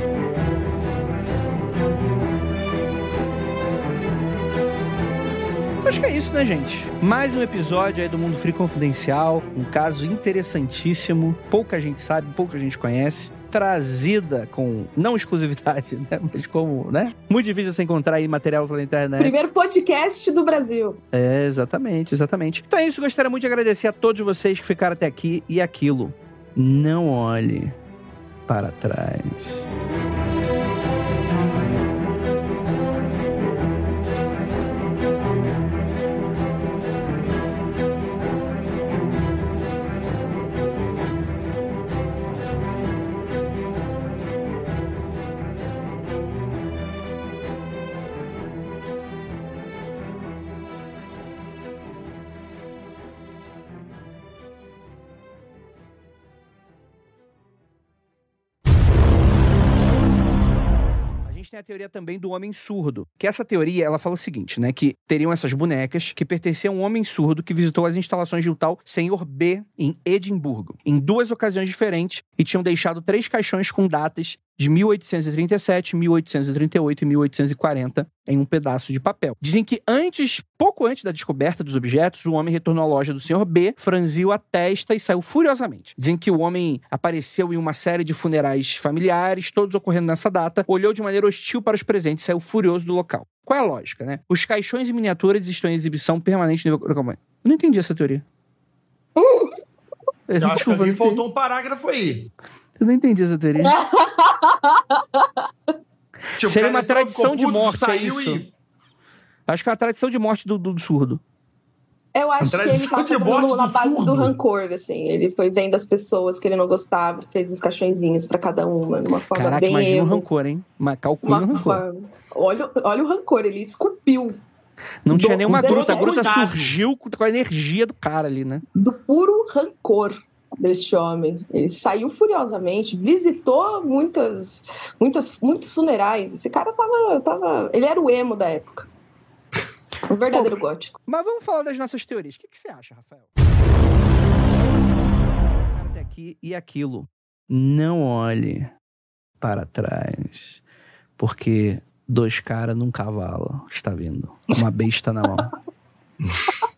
Acho que é isso, né, gente? Mais um episódio aí do Mundo Free Confidencial, um caso interessantíssimo, pouca gente sabe, pouca gente conhece trazida com, não exclusividade, né? Mas como, né? Muito difícil você encontrar aí material pela internet. Primeiro podcast do Brasil. É, exatamente, exatamente. Então é isso, gostaria muito de agradecer a todos vocês que ficaram até aqui e aquilo. Não olhe para trás. A teoria também do homem surdo. Que essa teoria, ela fala o seguinte, né? Que teriam essas bonecas que pertenciam a um homem surdo que visitou as instalações de um tal Senhor B em Edimburgo, em duas ocasiões diferentes, e tinham deixado três caixões com datas de 1837, 1838 e 1840 em um pedaço de papel. Dizem que antes, pouco antes da descoberta dos objetos, o homem retornou à loja do Sr. B, franziu a testa e saiu furiosamente. Dizem que o homem apareceu em uma série de funerais familiares, todos ocorrendo nessa data, olhou de maneira hostil para os presentes e saiu furioso do local. Qual é a lógica, né? Os caixões em miniaturas estão em exibição permanente no... Calma aí. Eu não entendi essa teoria. Eu acho que alguém faltou um parágrafo aí. Eu não entendi essa teoria. Tipo, Seria o uma tradição de morte, é saiu isso? e- Acho que é uma tradição de morte do, do- do surdo. Eu acho que ele tá de fazendo morte na do base do surdo. rancor, assim. Ele foi vendo as pessoas que ele não gostava, fez uns caixõezinhos pra cada uma, de uma forma Caraca, bem imagina o emo. rancor, hein? Mas calcula o Uma rancor. forma. Olha, olha o rancor, ele esculpiu Não tinha Do- nenhuma com gruta. A gruta surgiu com com a energia do cara ali, né? do puro rancor deste homem. Ele saiu furiosamente, visitou muitas, muitas, muitos funerais. Esse cara tava, tava. Ele era o emo da época. O verdadeiro gótico. Mas vamos falar das nossas teorias. O que, que você acha, Rafael? Até aqui e aquilo. Não olhe para trás. Porque dois caras num cavalo está vindo. Uma besta na mão.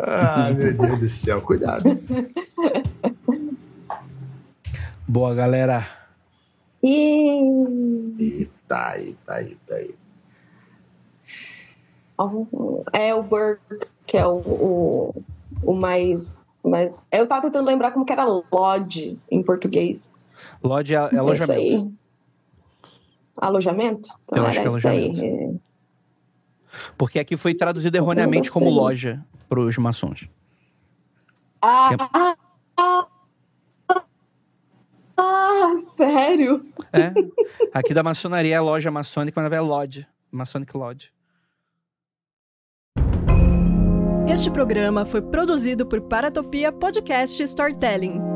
Ai, meu Deus do céu, cuidado. Boa, galera. E Eita, eita, eita, eita. é o Burke, que é o, o, o mais. Mas eu tava tentando lembrar como que era Lodge em português. Lodge é, é Esse alojamento. aí. Alojamento? Então Eu acho era que é esse aí. Porque aqui foi traduzido erroneamente como loja para os maçons. Ah, é- ah, ah, ah, sério? É. Aqui da maçonaria é loja maçônica, mas na verdade é Lodge. Masonic Lodge. Este programa foi produzido por Paratopia Podcast Storytelling.